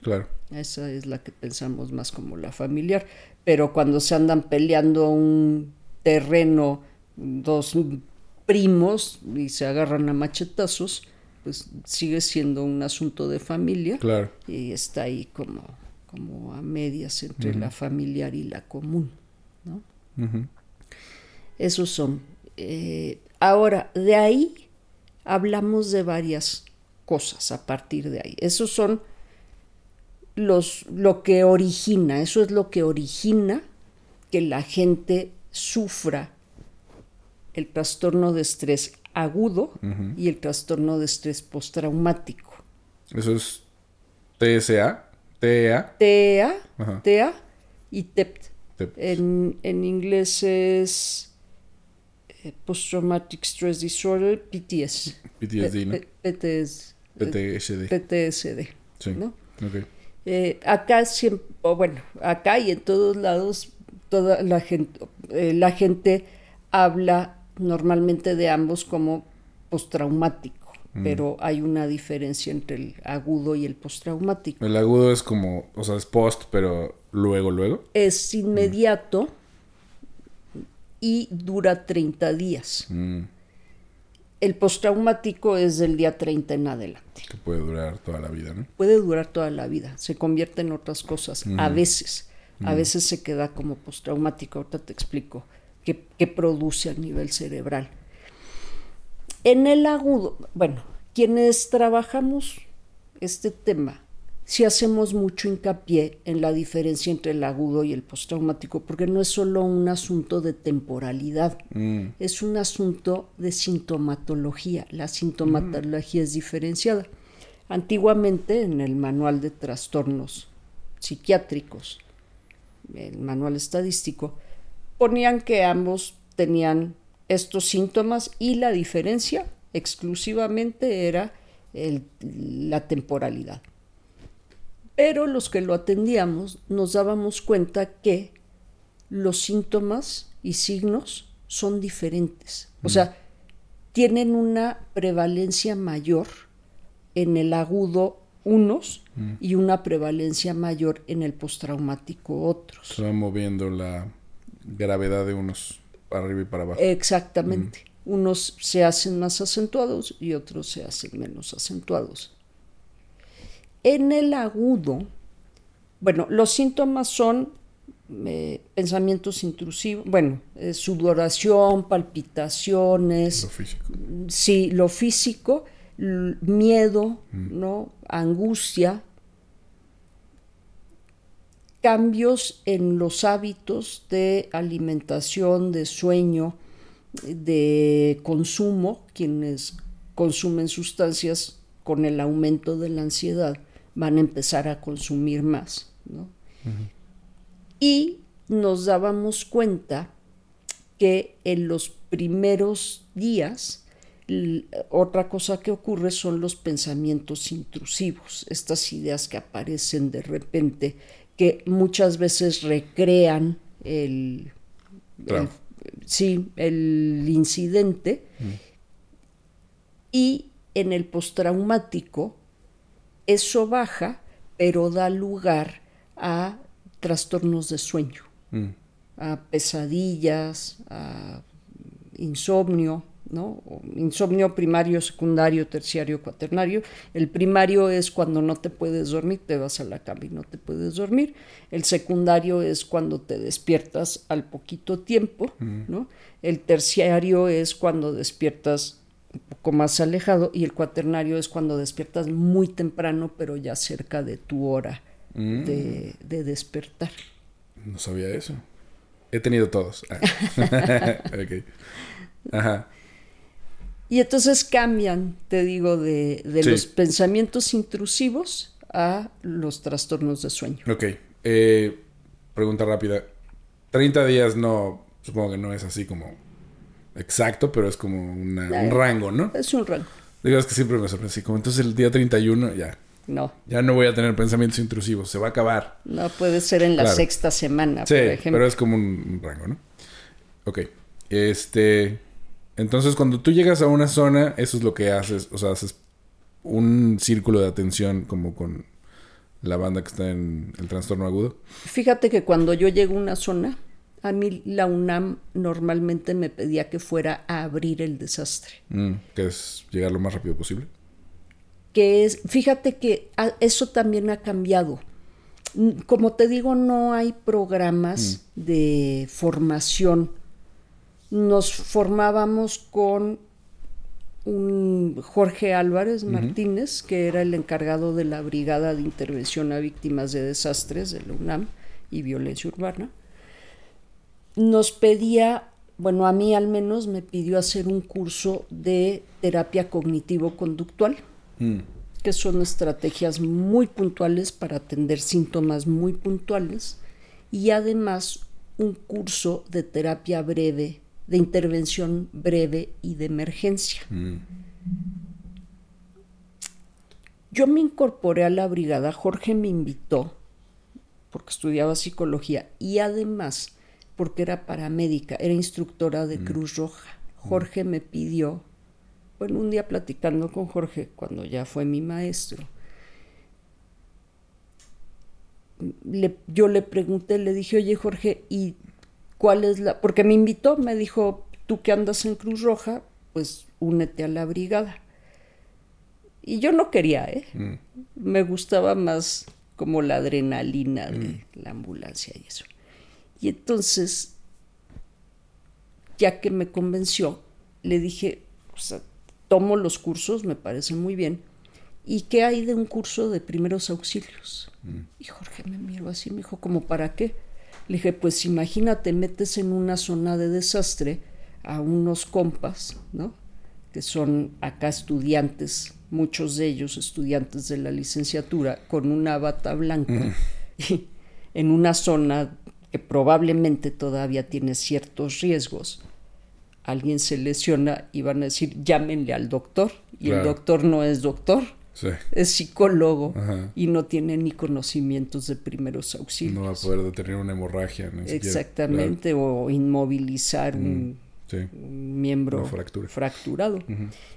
Claro. Esa es la que pensamos más como la familiar, pero cuando se andan peleando un terreno dos primos y se agarran a machetazos, pues sigue siendo un asunto de familia claro. y está ahí como, como a medias entre la familiar y la común. ¿no? Esos son. Eh, ahora, de ahí hablamos de varias cosas a partir de ahí. Esos son los, lo que origina, eso es lo que origina que la gente sufra el trastorno de estrés agudo y el trastorno de estrés postraumático. Eso es TSA, TEA. TEA, TEA y TEPT. En, en, inglés es eh, Post-Traumatic Stress Disorder, PTS. PTSD, ¿no? PTS, PTSD. PTSD. Sí. ¿no? Okay. Eh, acá siempre, bueno, acá y en todos lados, toda la gente, eh, la gente habla normalmente de ambos como postraumático, mm. pero hay una diferencia entre el agudo y el postraumático. El agudo es como, o sea, es post, pero luego, luego. Es inmediato y dura 30 días. Mm. El postraumático es del día 30 en adelante. Que puede durar toda la vida, ¿no? Puede durar toda la vida. Se convierte en otras cosas. A Mm. veces. A veces se queda como postraumático. Ahorita te explico qué produce a nivel cerebral. En el agudo, bueno, quienes trabajamos este tema, sí hacemos mucho hincapié en la diferencia entre el agudo y el postraumático, porque no es solo un asunto de temporalidad, Mm. es un asunto de sintomatología. La sintomatología es diferenciada. Antiguamente en el manual de trastornos psiquiátricos, el manual estadístico, ponían que ambos tenían estos síntomas y la diferencia exclusivamente era el- la temporalidad. Pero los que lo atendíamos nos dábamos cuenta que los síntomas y signos son diferentes. O sea, tienen una prevalencia mayor en el agudo unos y una prevalencia mayor en el postraumático otros. Se va moviendo la gravedad de unos para arriba y para abajo. Exactamente. Unos se hacen más acentuados y otros se hacen menos acentuados. En el agudo, bueno, los síntomas son eh, pensamientos intrusivos, bueno, eh, sudoración, palpitaciones, Lo físico. sí, lo físico, miedo, ¿no? Angustia, cambios en los hábitos de alimentación, de sueño, de consumo, quienes consumen sustancias con el aumento de la ansiedad van a empezar a consumir más, ¿no? Y nos dábamos cuenta que en los primeros días otra cosa que ocurre son los pensamientos intrusivos, estas ideas que aparecen de repente, que muchas veces recrean el, Claro. el- sí, el incidente y en el postraumático eso baja, pero da lugar a trastornos de sueño Mm. a pesadillas, a insomnio, ¿no? Insomnio primario, secundario, terciario, cuaternario. El primario es cuando no te puedes dormir, te vas a la cama y no te puedes dormir. El secundario es cuando te despiertas al poquito tiempo, ¿no? El terciario es cuando despiertas un poco más alejado y el cuaternario es cuando despiertas muy temprano, pero ya cerca de tu hora Mm. de, de despertar. No sabía eso. He tenido todos. Ah. ok. Ajá. Y entonces cambian, te digo, de, de Sí. los pensamientos intrusivos a los trastornos de sueño. Ok. Eh, pregunta rápida. 30 días no, supongo que no es así como exacto, pero es como una- un Eh. rango, ¿no? Es un rango. Digo, es que siempre me sorprende. así Como entonces el día 31 ya, No, ya no voy a tener pensamientos intrusivos, se va a acabar. no puede ser en la Claro. sexta semana, Sí, por ejemplo. pero es como un, un rango, ¿no? Ok. Este. Entonces, cuando tú llegas a una zona, eso es lo que haces. O sea, haces un círculo de atención como con la banda que está en el trastorno agudo. Fíjate que cuando yo llego a una zona, a mí la UNAM normalmente me pedía que fuera a abrir el desastre. Mm, que es llegar lo más rápido posible. que es, fíjate que a- eso también ha cambiado. Mm, Como te digo, no hay programas de formación. Nos formábamos con un Jorge Álvarez Martínez, que era el encargado de la Brigada de Intervención a Víctimas de Desastres de la UNAM y Violencia Urbana. Nos pedía, bueno, a mí al menos me pidió hacer un curso de terapia cognitivo-conductual Mm, que son estrategias muy puntuales para atender síntomas muy puntuales y además un curso de terapia breve, de intervención breve y de emergencia. mm, Yo me incorporé a la brigada, Jorge me invitó porque estudiaba psicología y además porque era paramédica, era instructora de Cruz Roja. Jorge me pidió, bueno, un día platicando con Jorge, cuando ya fue mi maestro, le- yo le pregunté, le dije, oye Jorge, ¿y cuál es la...? Porque me invitó, me dijo, tú que andas en Cruz Roja, pues únete a la brigada. Y yo no quería, ¿eh? mm. Me gustaba más como la adrenalina de la ambulancia y eso. Y entonces, ya que me convenció, le dije, o sea, tomo los cursos, me parece muy bien. ¿Y qué hay de un curso de primeros auxilios? Y Jorge me miró así, me dijo, ¿como para qué? Le dije, pues imagínate, metes en una zona de desastre a unos compas, ¿no? Que son acá estudiantes, muchos de ellos estudiantes de la licenciatura, con una bata blanca, y en una zona que probablemente todavía tiene ciertos riesgos. Alguien se lesiona y van a decir, llámenle al doctor, y el doctor no es doctor, Sí. es psicólogo Ajá. y no tiene ni conocimientos de primeros auxilios. No va a poder detener una hemorragia. ni siquiera. Exactamente, o inmovilizar un, Claro. Sí. un miembro fracturado.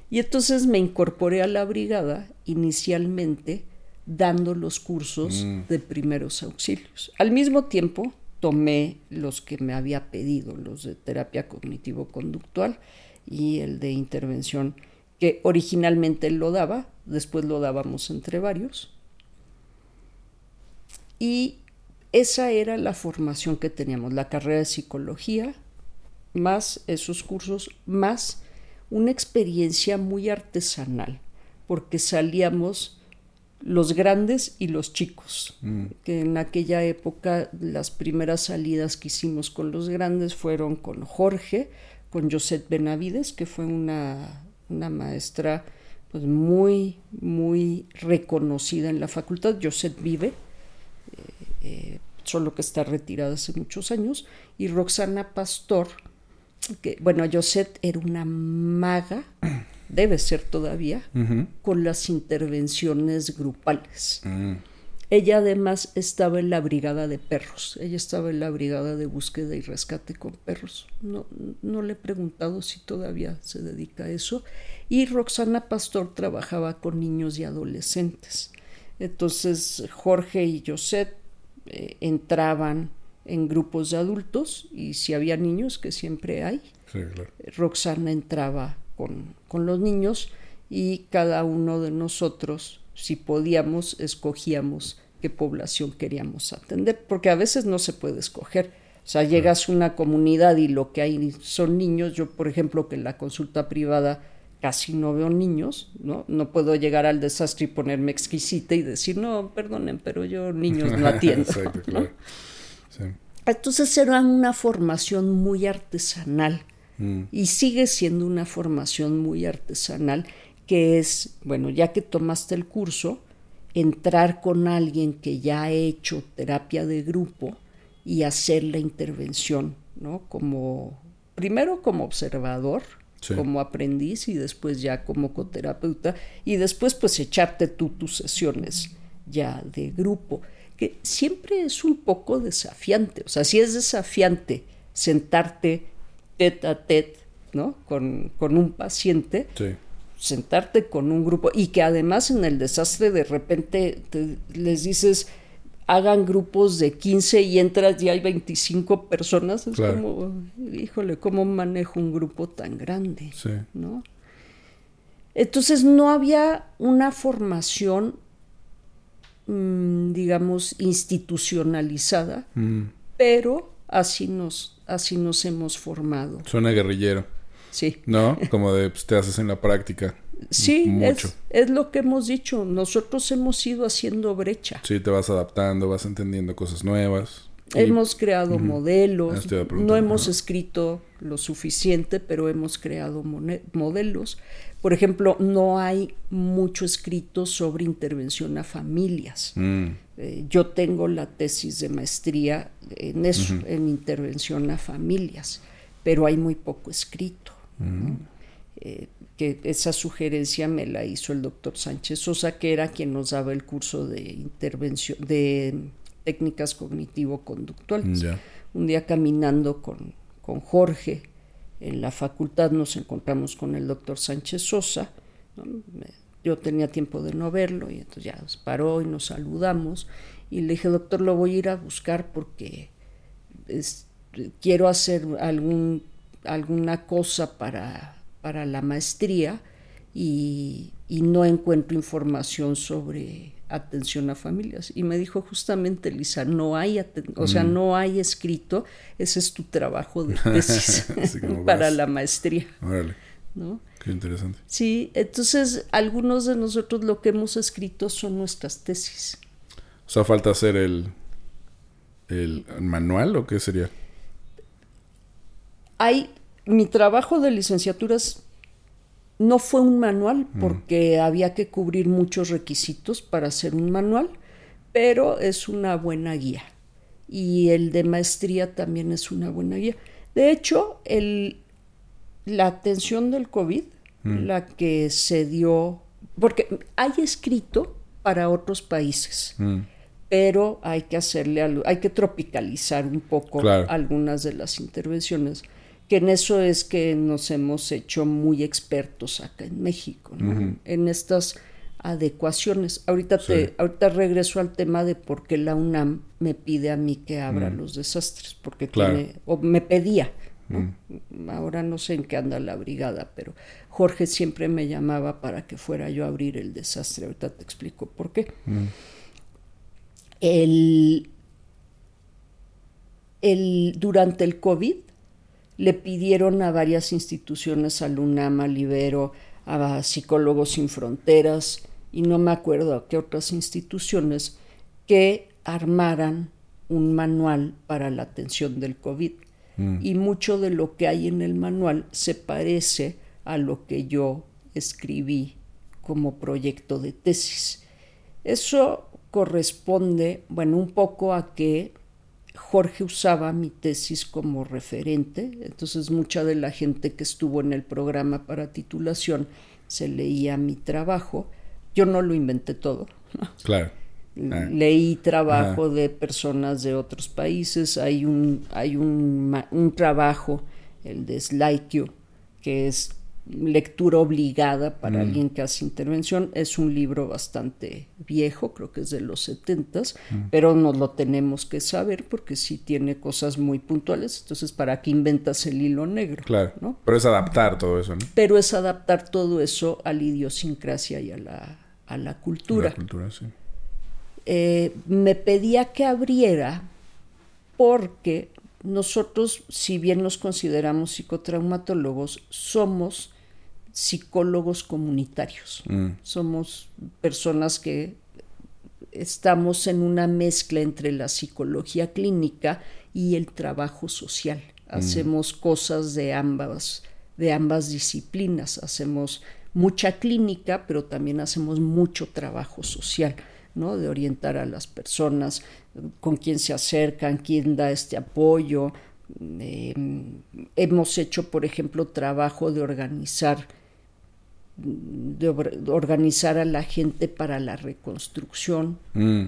Y entonces me incorporé a la brigada inicialmente dando los cursos Mm. de primeros auxilios. Al mismo tiempo tomé los que me había pedido, los de terapia cognitivo-conductual y el de intervención que originalmente lo daba, después lo dábamos entre varios. Y esa era la formación que teníamos, la carrera de psicología, más esos cursos, más una experiencia muy artesanal, porque salíamos los grandes y los chicos, que en aquella época las primeras salidas que hicimos con los grandes fueron con Jorge, con Josette Benavides, que fue una, una maestra pues muy, muy reconocida en la facultad. Josette vive, eh, solo que está retirada hace muchos años, y Roxana Pastor, que bueno, Josette era una maga, debe ser todavía, con las intervenciones grupales. Mm. Ella además estaba en la brigada de perros, ella estaba en la brigada de búsqueda y rescate con perros. No, no le he preguntado si todavía se dedica a eso. Y Roxana Pastor trabajaba con niños y adolescentes. Entonces Jorge y Josette eh, entraban en grupos de adultos y si había niños, que siempre hay, Sí, claro. Roxana entraba con, con los niños y cada uno de nosotros, si podíamos, escogíamos qué población queríamos atender, porque a veces no se puede escoger. O sea, llegas a una comunidad y lo que hay son niños. Yo, por ejemplo, que en la consulta privada casi no veo niños, ¿no? No puedo llegar al desastre y ponerme exquisita y decir, no, perdonen, pero yo niños no atiendo. Exacto, ¿no? claro. Sí. Entonces era una formación muy artesanal, Mm. Y sigue siendo una formación muy artesanal que es, bueno, ya que tomaste el curso, entrar con alguien que ya ha hecho terapia de grupo y hacer la intervención, ¿no? Como, primero como observador, Sí. como aprendiz y después ya como coterapeuta y después pues echarte tú tus sesiones ya de grupo, que siempre es un poco desafiante, o sea, si es desafiante sentarte tete a tete, ¿no? Con, con un paciente, Sí. Sentarte con un grupo y que además en el desastre de repente te- les dices hagan grupos de 15 y entras y hay 25 personas, es Claro. como, híjole, ¿cómo manejo un grupo tan grande? Sí. ¿no? Entonces no había una formación, mm, digamos, institucionalizada, Mm. pero así nos, así nos hemos formado. Suena guerrillero, Sí. ¿no? Como de pues, te haces en la práctica. Sí, Mucho. Es, es lo que hemos dicho. Nosotros hemos ido haciendo brecha. Sí, te vas adaptando, vas entendiendo cosas nuevas. Y- Hemos creado modelos. No hemos escrito lo suficiente, pero hemos creado modelos. Por ejemplo, no hay mucho escrito sobre intervención a familias. Mm. Eh, yo tengo la tesis de maestría en eso, en intervención a familias, pero hay muy poco escrito. Eh, que esa sugerencia me la hizo el doctor Sánchez Sosa, que era quien nos daba el curso de intervención de técnicas cognitivo-conductuales. Un día caminando con, con Jorge en la facultad nos encontramos con el doctor Sánchez Sosa. Yo tenía tiempo de no verlo y entonces ya paró y nos saludamos. Y le dije, doctor, lo voy a ir a buscar porque es- quiero hacer algún, alguna cosa para, para la maestría y, y no encuentro información sobre atención a familias. Y me dijo justamente, Lisa, no hay, o sea, no hay escrito, ese es tu trabajo de tesis para la maestría, Órale, ¿no? qué interesante. Sí, entonces algunos de nosotros lo que hemos escrito son nuestras tesis. O sea, falta hacer el, el manual o qué sería? Hay mi trabajo de licenciaturas no fue un manual porque había que cubrir muchos requisitos para hacer un manual, pero es una buena guía. Y el de maestría también es una buena guía. De hecho, el, la atención del COVID, la que se dio, porque hay escrito para otros países, Mm. pero hay que hacerle, algo- hay que tropicalizar un poco Claro. algunas de las intervenciones, que en eso es que nos hemos hecho muy expertos acá en México, ¿no? en estas adecuaciones. Ahorita, te, ahorita regreso al tema de por qué la UNAM me pide a mí que abra los desastres, porque Claro. tiene, o me pedía, ¿no? ahora no sé en qué anda la brigada, pero Jorge siempre me llamaba para que fuera yo a abrir el desastre, ahorita te explico por qué. El, el, durante el COVID le pidieron a varias instituciones, al UNAM, al Libero, a Psicólogos Sin Fronteras y no me acuerdo a qué otras instituciones, que armaran un manual para la atención del COVID. Y mucho de lo que hay en el manual se parece a lo que yo escribí como proyecto de tesis. Eso corresponde, bueno, un poco a que Jorge usaba mi tesis como referente, entonces mucha de la gente que estuvo en el programa para titulación se leía mi trabajo. Yo no lo inventé todo, ¿no? Claro. Ah. leí trabajo de personas de otros países. Hay un, hay un, un trabajo, el de Slaikio, que es lectura obligada para alguien que hace intervención. Es un libro bastante viejo, creo que es de los setentas, pero nos lo tenemos que saber porque sí tiene cosas muy puntuales. Entonces, ¿para qué inventas el hilo negro? Claro. ¿no? Pero es adaptar todo eso, ¿no? Pero es adaptar todo eso a la idiosincrasia y a la, a la cultura La cultura, sí. eh, me pedía que abriera porque nosotros, si bien nos consideramos psicotraumatólogos, somos psicólogos comunitarios. Mm. Somos personas que estamos en una mezcla entre la psicología clínica y el trabajo social. hacemos cosas de ambas, de ambas disciplinas, hacemos mucha clínica, pero también hacemos mucho trabajo social, ¿no? De orientar a las personas, con quién se acercan, quién da este apoyo. Em, hemos hecho, por ejemplo, trabajo de organizar de organizar a la gente para la reconstrucción. Mm.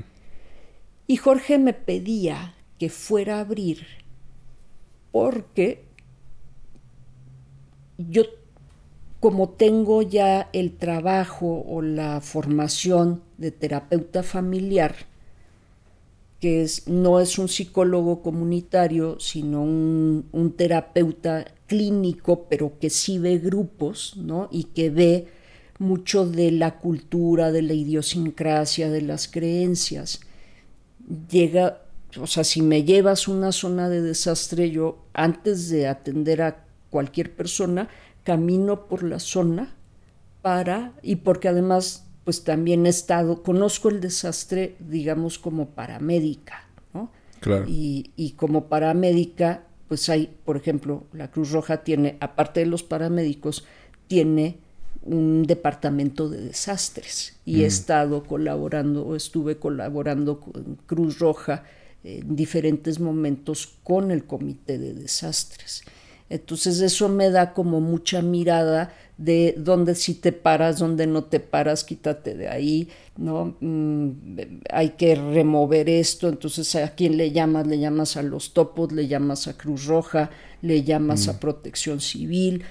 Y Jorge me pedía que fuera a abrir porque yo como tengo ya el trabajo o la formación de terapeuta familiar, que es, no es un psicólogo comunitario, sino un, un, terapeuta clínico, pero que sí ve grupos, ¿no? Y que ve mucho de la cultura, de la idiosincrasia, de las creencias. Llega, o sea, si me llevas una zona de desastre, yo antes de atender a cualquier persona, camino por la zona para, y porque además pues también he estado, conozco el desastre, digamos, como paramédica, ¿no? Claro. Y, y como paramédica, pues hay, por ejemplo, la Cruz Roja tiene, aparte de los paramédicos, tiene un departamento de desastres y he mm. estado colaborando o estuve colaborando con Cruz Roja en diferentes momentos con el comité de desastres. Entonces eso me da como mucha mirada de dónde si te paras, dónde no te paras, quítate de ahí, ¿no? Mm, hay que remover esto, entonces a quién le llamas, le llamas a los topos, le llamas a Cruz Roja, le llamas a mm. Protección Civil,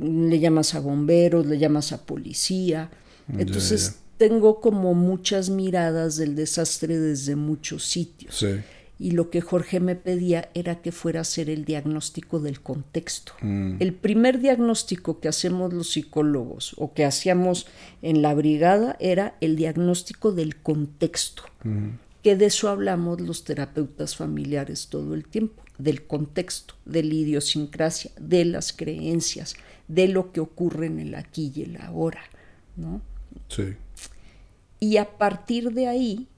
le llamas a bomberos, le llamas a policía. Entonces tengo como muchas miradas del desastre desde muchos sitios. Sí y lo que Jorge me pedía era que fuera a hacer el diagnóstico del contexto. Mm. El primer diagnóstico que hacemos los psicólogos o que hacíamos en la brigada era el diagnóstico del contexto, mm. que de eso hablamos los terapeutas familiares todo el tiempo, del contexto, de la idiosincrasia, de las creencias, de lo que ocurre en el aquí y el ahora, ¿no? Sí. Y a partir de ahí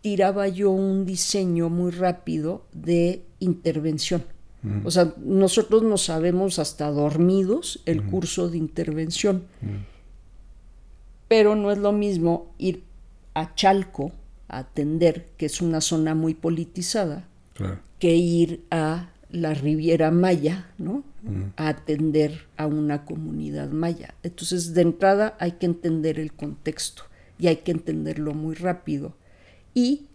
tiraba yo un diseño muy rápido de intervención. O sea, nosotros no sabemos hasta dormidos el curso de intervención. Pero no es lo mismo ir a Chalco a atender, que es una zona muy politizada, que ir a la Riviera Maya, ¿no? A atender a una comunidad maya. Entonces, de entrada hay que entender el contexto y hay que entenderlo muy rápido y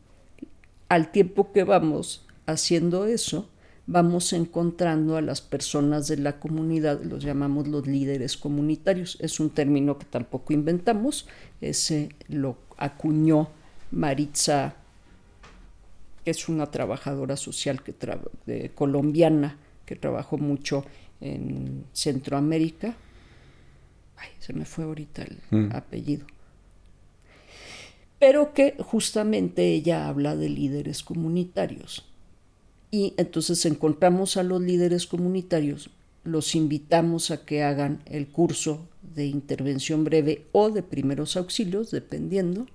al tiempo que vamos haciendo eso, vamos encontrando a las personas de la comunidad, los llamamos los líderes comunitarios. Es un término que tampoco inventamos, ese lo acuñó Maritza, que es una trabajadora social que colombiana que trabajó mucho en Centroamérica. Ay, se me fue ahorita el mm. apellido pero que justamente ella habla de líderes comunitarios. Y entonces encontramos a los líderes comunitarios, los invitamos a que hagan el curso de intervención breve o de primeros auxilios, dependiendo.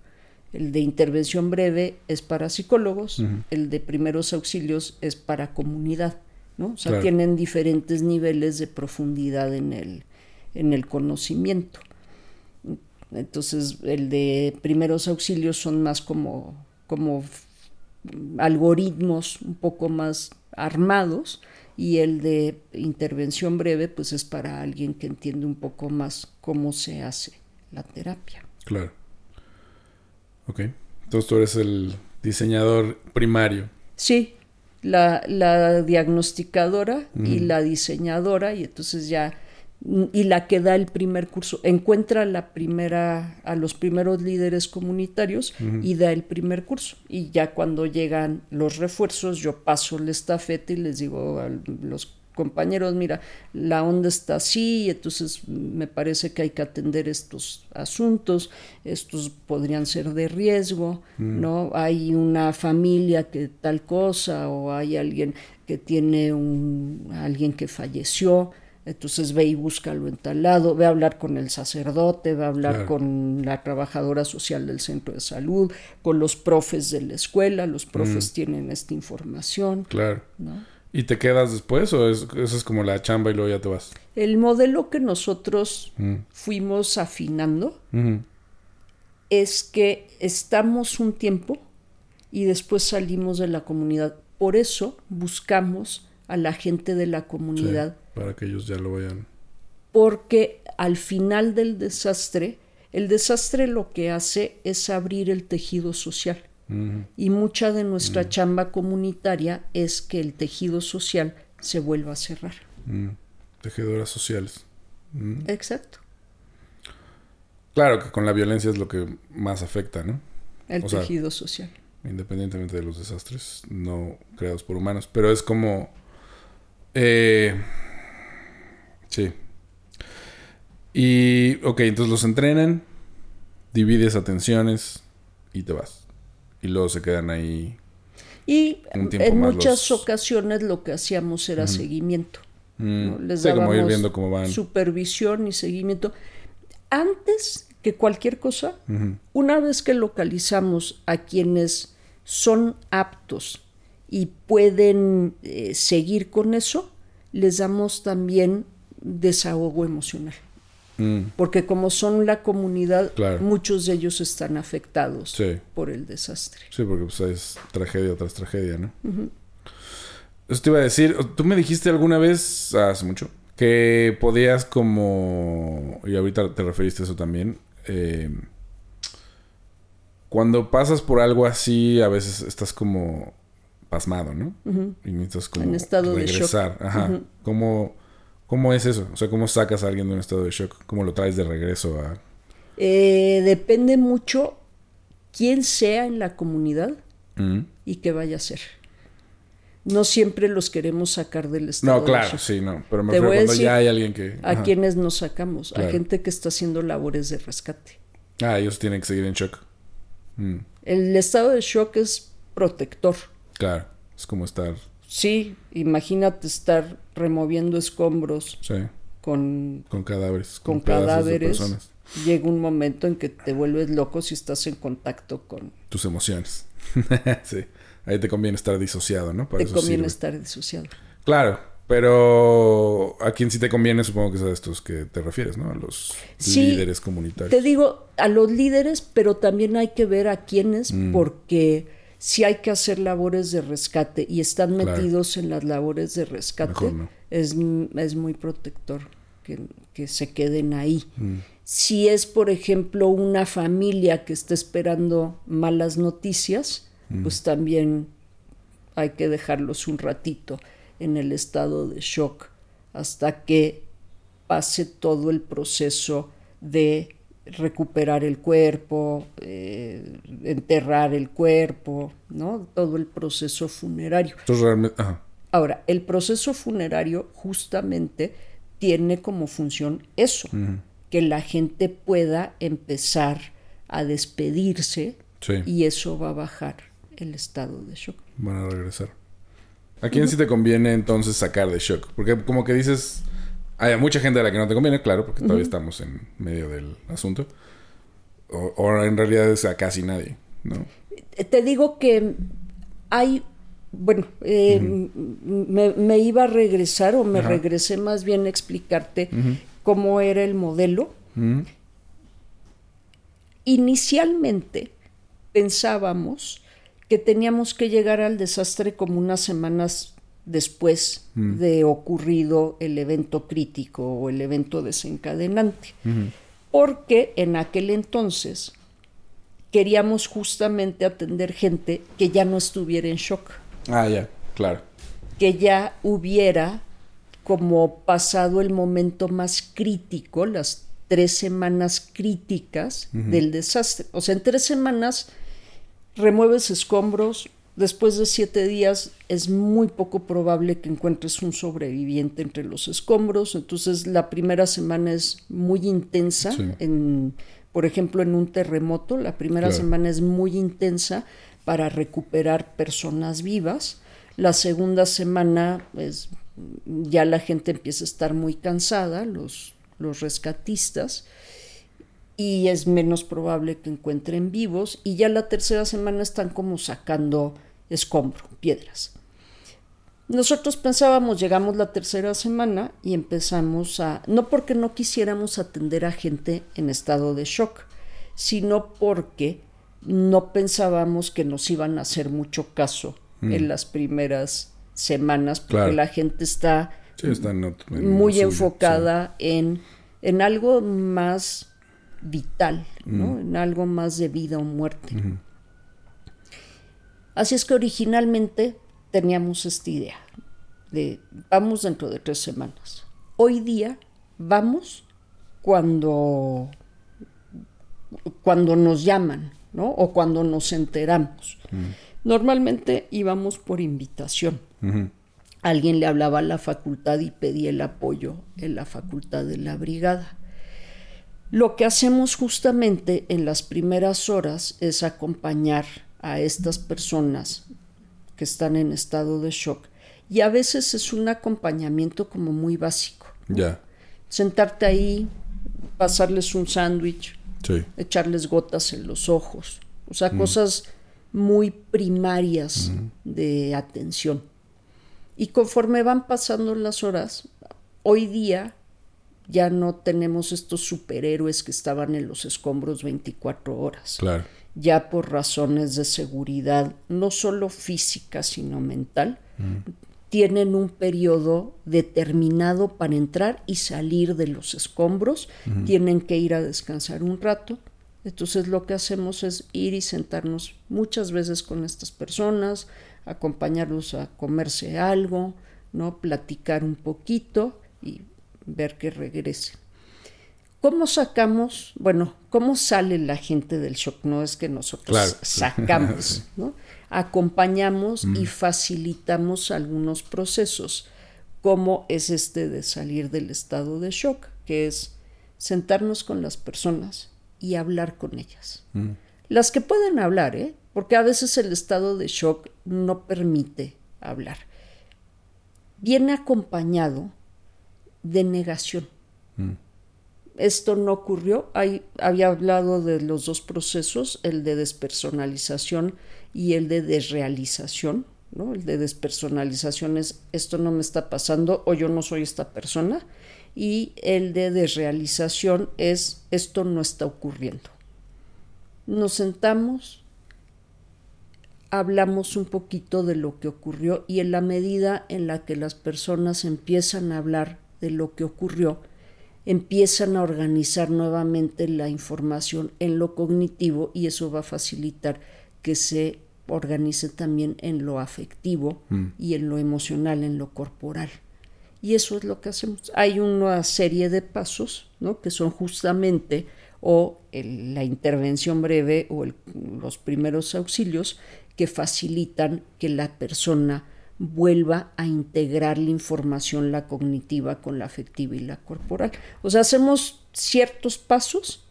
El de intervención breve es para psicólogos, el de primeros auxilios es para comunidad, ¿no? O sea, tienen diferentes niveles de profundidad en el, en el conocimiento. Entonces, el de primeros auxilios son más como, como algoritmos un poco más armados y el de intervención breve pues es para alguien que entiende un poco más cómo se hace la terapia. Claro. Ok. Entonces tú eres el diseñador primario. Sí, la, la diagnosticadora y la diseñadora y entonces ya y la que da el primer curso, encuentra la primera, a los primeros líderes comunitarios y da el primer curso. Y ya cuando llegan los refuerzos, yo paso la estafeta y les digo a los compañeros, mira, la onda está así, entonces me parece que hay que atender estos asuntos, estos podrían ser de riesgo, mm. ¿no? Hay una familia que tal cosa o hay alguien que tiene un alguien que falleció, entonces ve y búscalo en tal lado, ve a hablar con el sacerdote, ve a hablar con la trabajadora social del centro de salud, con los profes de la escuela, los profes mm. tienen esta información. Claro. ¿Y te quedas después o es, eso es como la chamba y luego ya te vas? El modelo que nosotros Mm. fuimos afinando es que estamos un tiempo y después salimos de la comunidad. Por eso buscamos a la gente de la comunidad, para que ellos ya lo vayan. porque al final del desastre, el desastre lo que hace es abrir el tejido social. Y mucha de nuestra chamba comunitaria es que el tejido social se vuelva a cerrar. Tejedoras sociales. Exacto. Claro que con la violencia es lo que más afecta, ¿no? El O sea, tejido social. Independientemente de los desastres no creados por humanos. Pero es como... eh, sí. Y, ok, entonces los entrenan, divides atenciones y te vas. Y luego se quedan ahí. Y en muchas los- ocasiones lo que hacíamos era seguimiento. mm, ¿no? Les sí, como ir dábamos viendo cómo van. supervisión y seguimiento. Antes que cualquier cosa, una vez que localizamos a quienes son aptos y pueden eh, seguir con eso, les damos también desahogo emocional. Mm, Porque como son la comunidad, Claro. muchos de ellos están afectados sí. por el desastre. Sí, porque pues es tragedia tras tragedia, ¿no? Eso te iba a decir, tú me dijiste alguna vez, hace mucho, que podías como, y ahorita te referiste a eso también, eh, cuando pasas por algo así, a veces estás como pasmado, ¿no? Y necesitas como En estado de regresar. Ajá. ¿Cómo, ¿Cómo es eso? O sea, ¿cómo sacas a alguien de un estado de shock? ¿Cómo lo traes de regreso a...? Eh, depende mucho quién sea en la comunidad Mm. y qué vaya a hacer. No siempre los queremos sacar del estado. No, de claro, shock. sí, no. Pero me Te refiero voy a cuando decir ya hay alguien que... ¿A ajá. quiénes nos sacamos? Claro. A gente que está haciendo labores de rescate. Ah, ellos tienen que seguir en shock. Mm, El estado de shock es protector. claro, es como estar... Sí, imagínate estar removiendo escombros Sí, con, con cadáveres. con de cadáveres. personas. Llega un momento en que te vuelves loco si estás en contacto con... Tus emociones. sí. Ahí te conviene estar disociado, ¿no? Para te conviene sirve. estar disociado. Claro, pero a quien sí te conviene supongo que es a estos que te refieres, ¿no? A los Sí, líderes comunitarios. Te digo a los líderes, pero también hay que ver a quiénes, Mm. porque si hay que hacer labores de rescate y están Claro. metidos en las labores de rescate, no. es, es muy protector que, que se queden ahí. Mm, Si es, por ejemplo, una familia que está esperando malas noticias, Mm. pues también hay que dejarlos un ratito en el estado de shock hasta que pase todo el proceso de recuperar el cuerpo, eh, enterrar el cuerpo, ¿no? Todo el proceso funerario. Entonces realmente... Ajá. Ahora, el proceso funerario justamente tiene como función eso, que la gente pueda empezar a despedirse Sí, y eso va a bajar el estado de shock. van a regresar. ¿A quién sí te conviene entonces sacar de shock? Porque como que dices... Hay mucha gente a la que no te conviene, claro, porque todavía estamos en medio del asunto. O, o en realidad es a casi nadie, ¿no? Eh, Te digo que hay, bueno, eh, me, me iba a regresar o me Ajá. regresé más bien a explicarte cómo era el modelo. Inicialmente pensábamos que teníamos que llegar al desastre como unas semanas después Mm. de ocurrido el evento crítico o el evento desencadenante, porque en aquel entonces queríamos justamente atender gente que ya no estuviera en shock, Ah, ya, claro. que ya hubiera como pasado el momento más crítico, las tres semanas críticas del desastre. O sea, en tres semanas remueves escombros, después de siete días es muy poco probable que encuentres un sobreviviente entre los escombros, entonces la primera semana es muy intensa, Sí. en, por ejemplo, en un terremoto, la primera Claro. semana es muy intensa para recuperar personas vivas, la segunda semana pues, ya la gente empieza a estar muy cansada, los, los rescatistas, y es menos probable que encuentren vivos y ya la tercera semana están como sacando escombro, piedras. Nosotros pensábamos, llegamos la tercera semana y empezamos a, no porque no quisiéramos atender a gente en estado de shock, sino porque no pensábamos que nos iban a hacer mucho caso en las primeras semanas, porque Claro. la gente está Sí, está en otro- en lo muy suyo, enfocada en, en algo más vital, ¿no? en algo más de vida o muerte. Así es que originalmente teníamos esta idea de vamos dentro de tres semanas. Hoy día vamos cuando, cuando nos llaman, ¿no? O cuando nos enteramos. Normalmente íbamos por invitación. Alguien le hablaba a la facultad y pedía el apoyo en la facultad de la brigada. Lo que hacemos justamente en las primeras horas es acompañar a estas personas que están en estado de shock y a veces es un acompañamiento como muy básico. Ya. Sentarte ahí, pasarles un sándwich, Sí. echarles gotas en los ojos, o sea, cosas muy primarias de atención. Y conforme van pasando las horas, hoy día ya no tenemos estos superhéroes que estaban en los escombros 24 horas. Claro. Ya por razones de seguridad, no solo física, sino mental, tienen un periodo determinado para entrar y salir de los escombros, tienen que ir a descansar un rato. Entonces lo que hacemos es ir y sentarnos muchas veces con estas personas, acompañarlos a comerse algo, ¿no? platicar un poquito y ver que regresen. ¿Cómo sacamos, bueno, cómo sale la gente del shock? No es que nosotros Claro. sacamos, ¿no? Acompañamos y facilitamos algunos procesos, como es este de salir del estado de shock, que es sentarnos con las personas y hablar con ellas. Las que pueden hablar, ¿eh? Porque a veces el estado de shock no permite hablar. Viene acompañado de negación esto no ocurrió. Había hablado de los dos procesos, el de despersonalización y el de desrealización. El de despersonalización es esto no me está pasando o yo no soy esta persona. Y el de desrealización es esto no está ocurriendo. Nos sentamos, hablamos un poquito de lo que ocurrió y en la medida en la que las personas empiezan a hablar de lo que ocurrió, empiezan a organizar nuevamente la información en lo cognitivo y eso va a facilitar que se organice también en lo afectivo y en lo emocional, en lo corporal. Y eso es lo que hacemos. Hay una serie de pasos, ¿no? Que son justamente o el- la intervención breve o el- los primeros auxilios que facilitan que la persona vuelva a integrar la información, la cognitiva con la afectiva y la corporal. O sea, hacemos ciertos pasos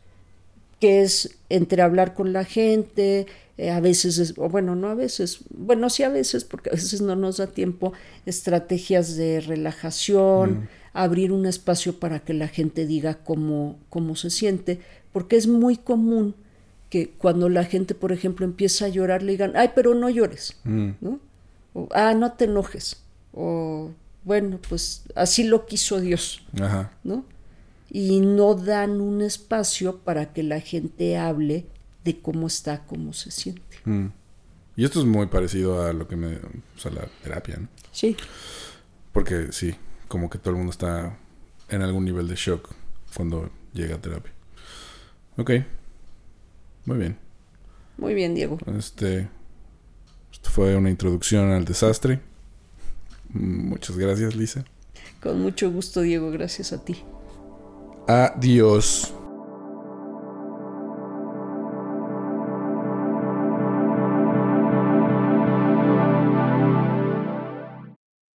que es entre hablar con la gente, eh, a veces, es- o bueno, no a veces, bueno, sí a veces, porque a veces no nos da tiempo, estrategias de relajación, abrir un espacio para que la gente diga cómo, cómo se siente, porque es muy común que cuando la gente, por ejemplo, empieza a llorar, le digan, ay, pero no llores, Mm. ¿no? O, ah, no te enojes, o bueno, pues así lo quiso Dios. Ajá. ¿no? Y no dan un espacio para que la gente hable de cómo está, cómo se siente. Mm. Y esto es muy parecido a lo que me... O sea, la terapia, ¿no? Sí, Porque sí, como que todo el mundo está en algún nivel de shock cuando llega a terapia. Ok. Muy bien. muy bien, Diego. Este... Esto fue una introducción al desastre. Muchas gracias, Lisa. Con mucho gusto, Diego, gracias a ti. Adiós.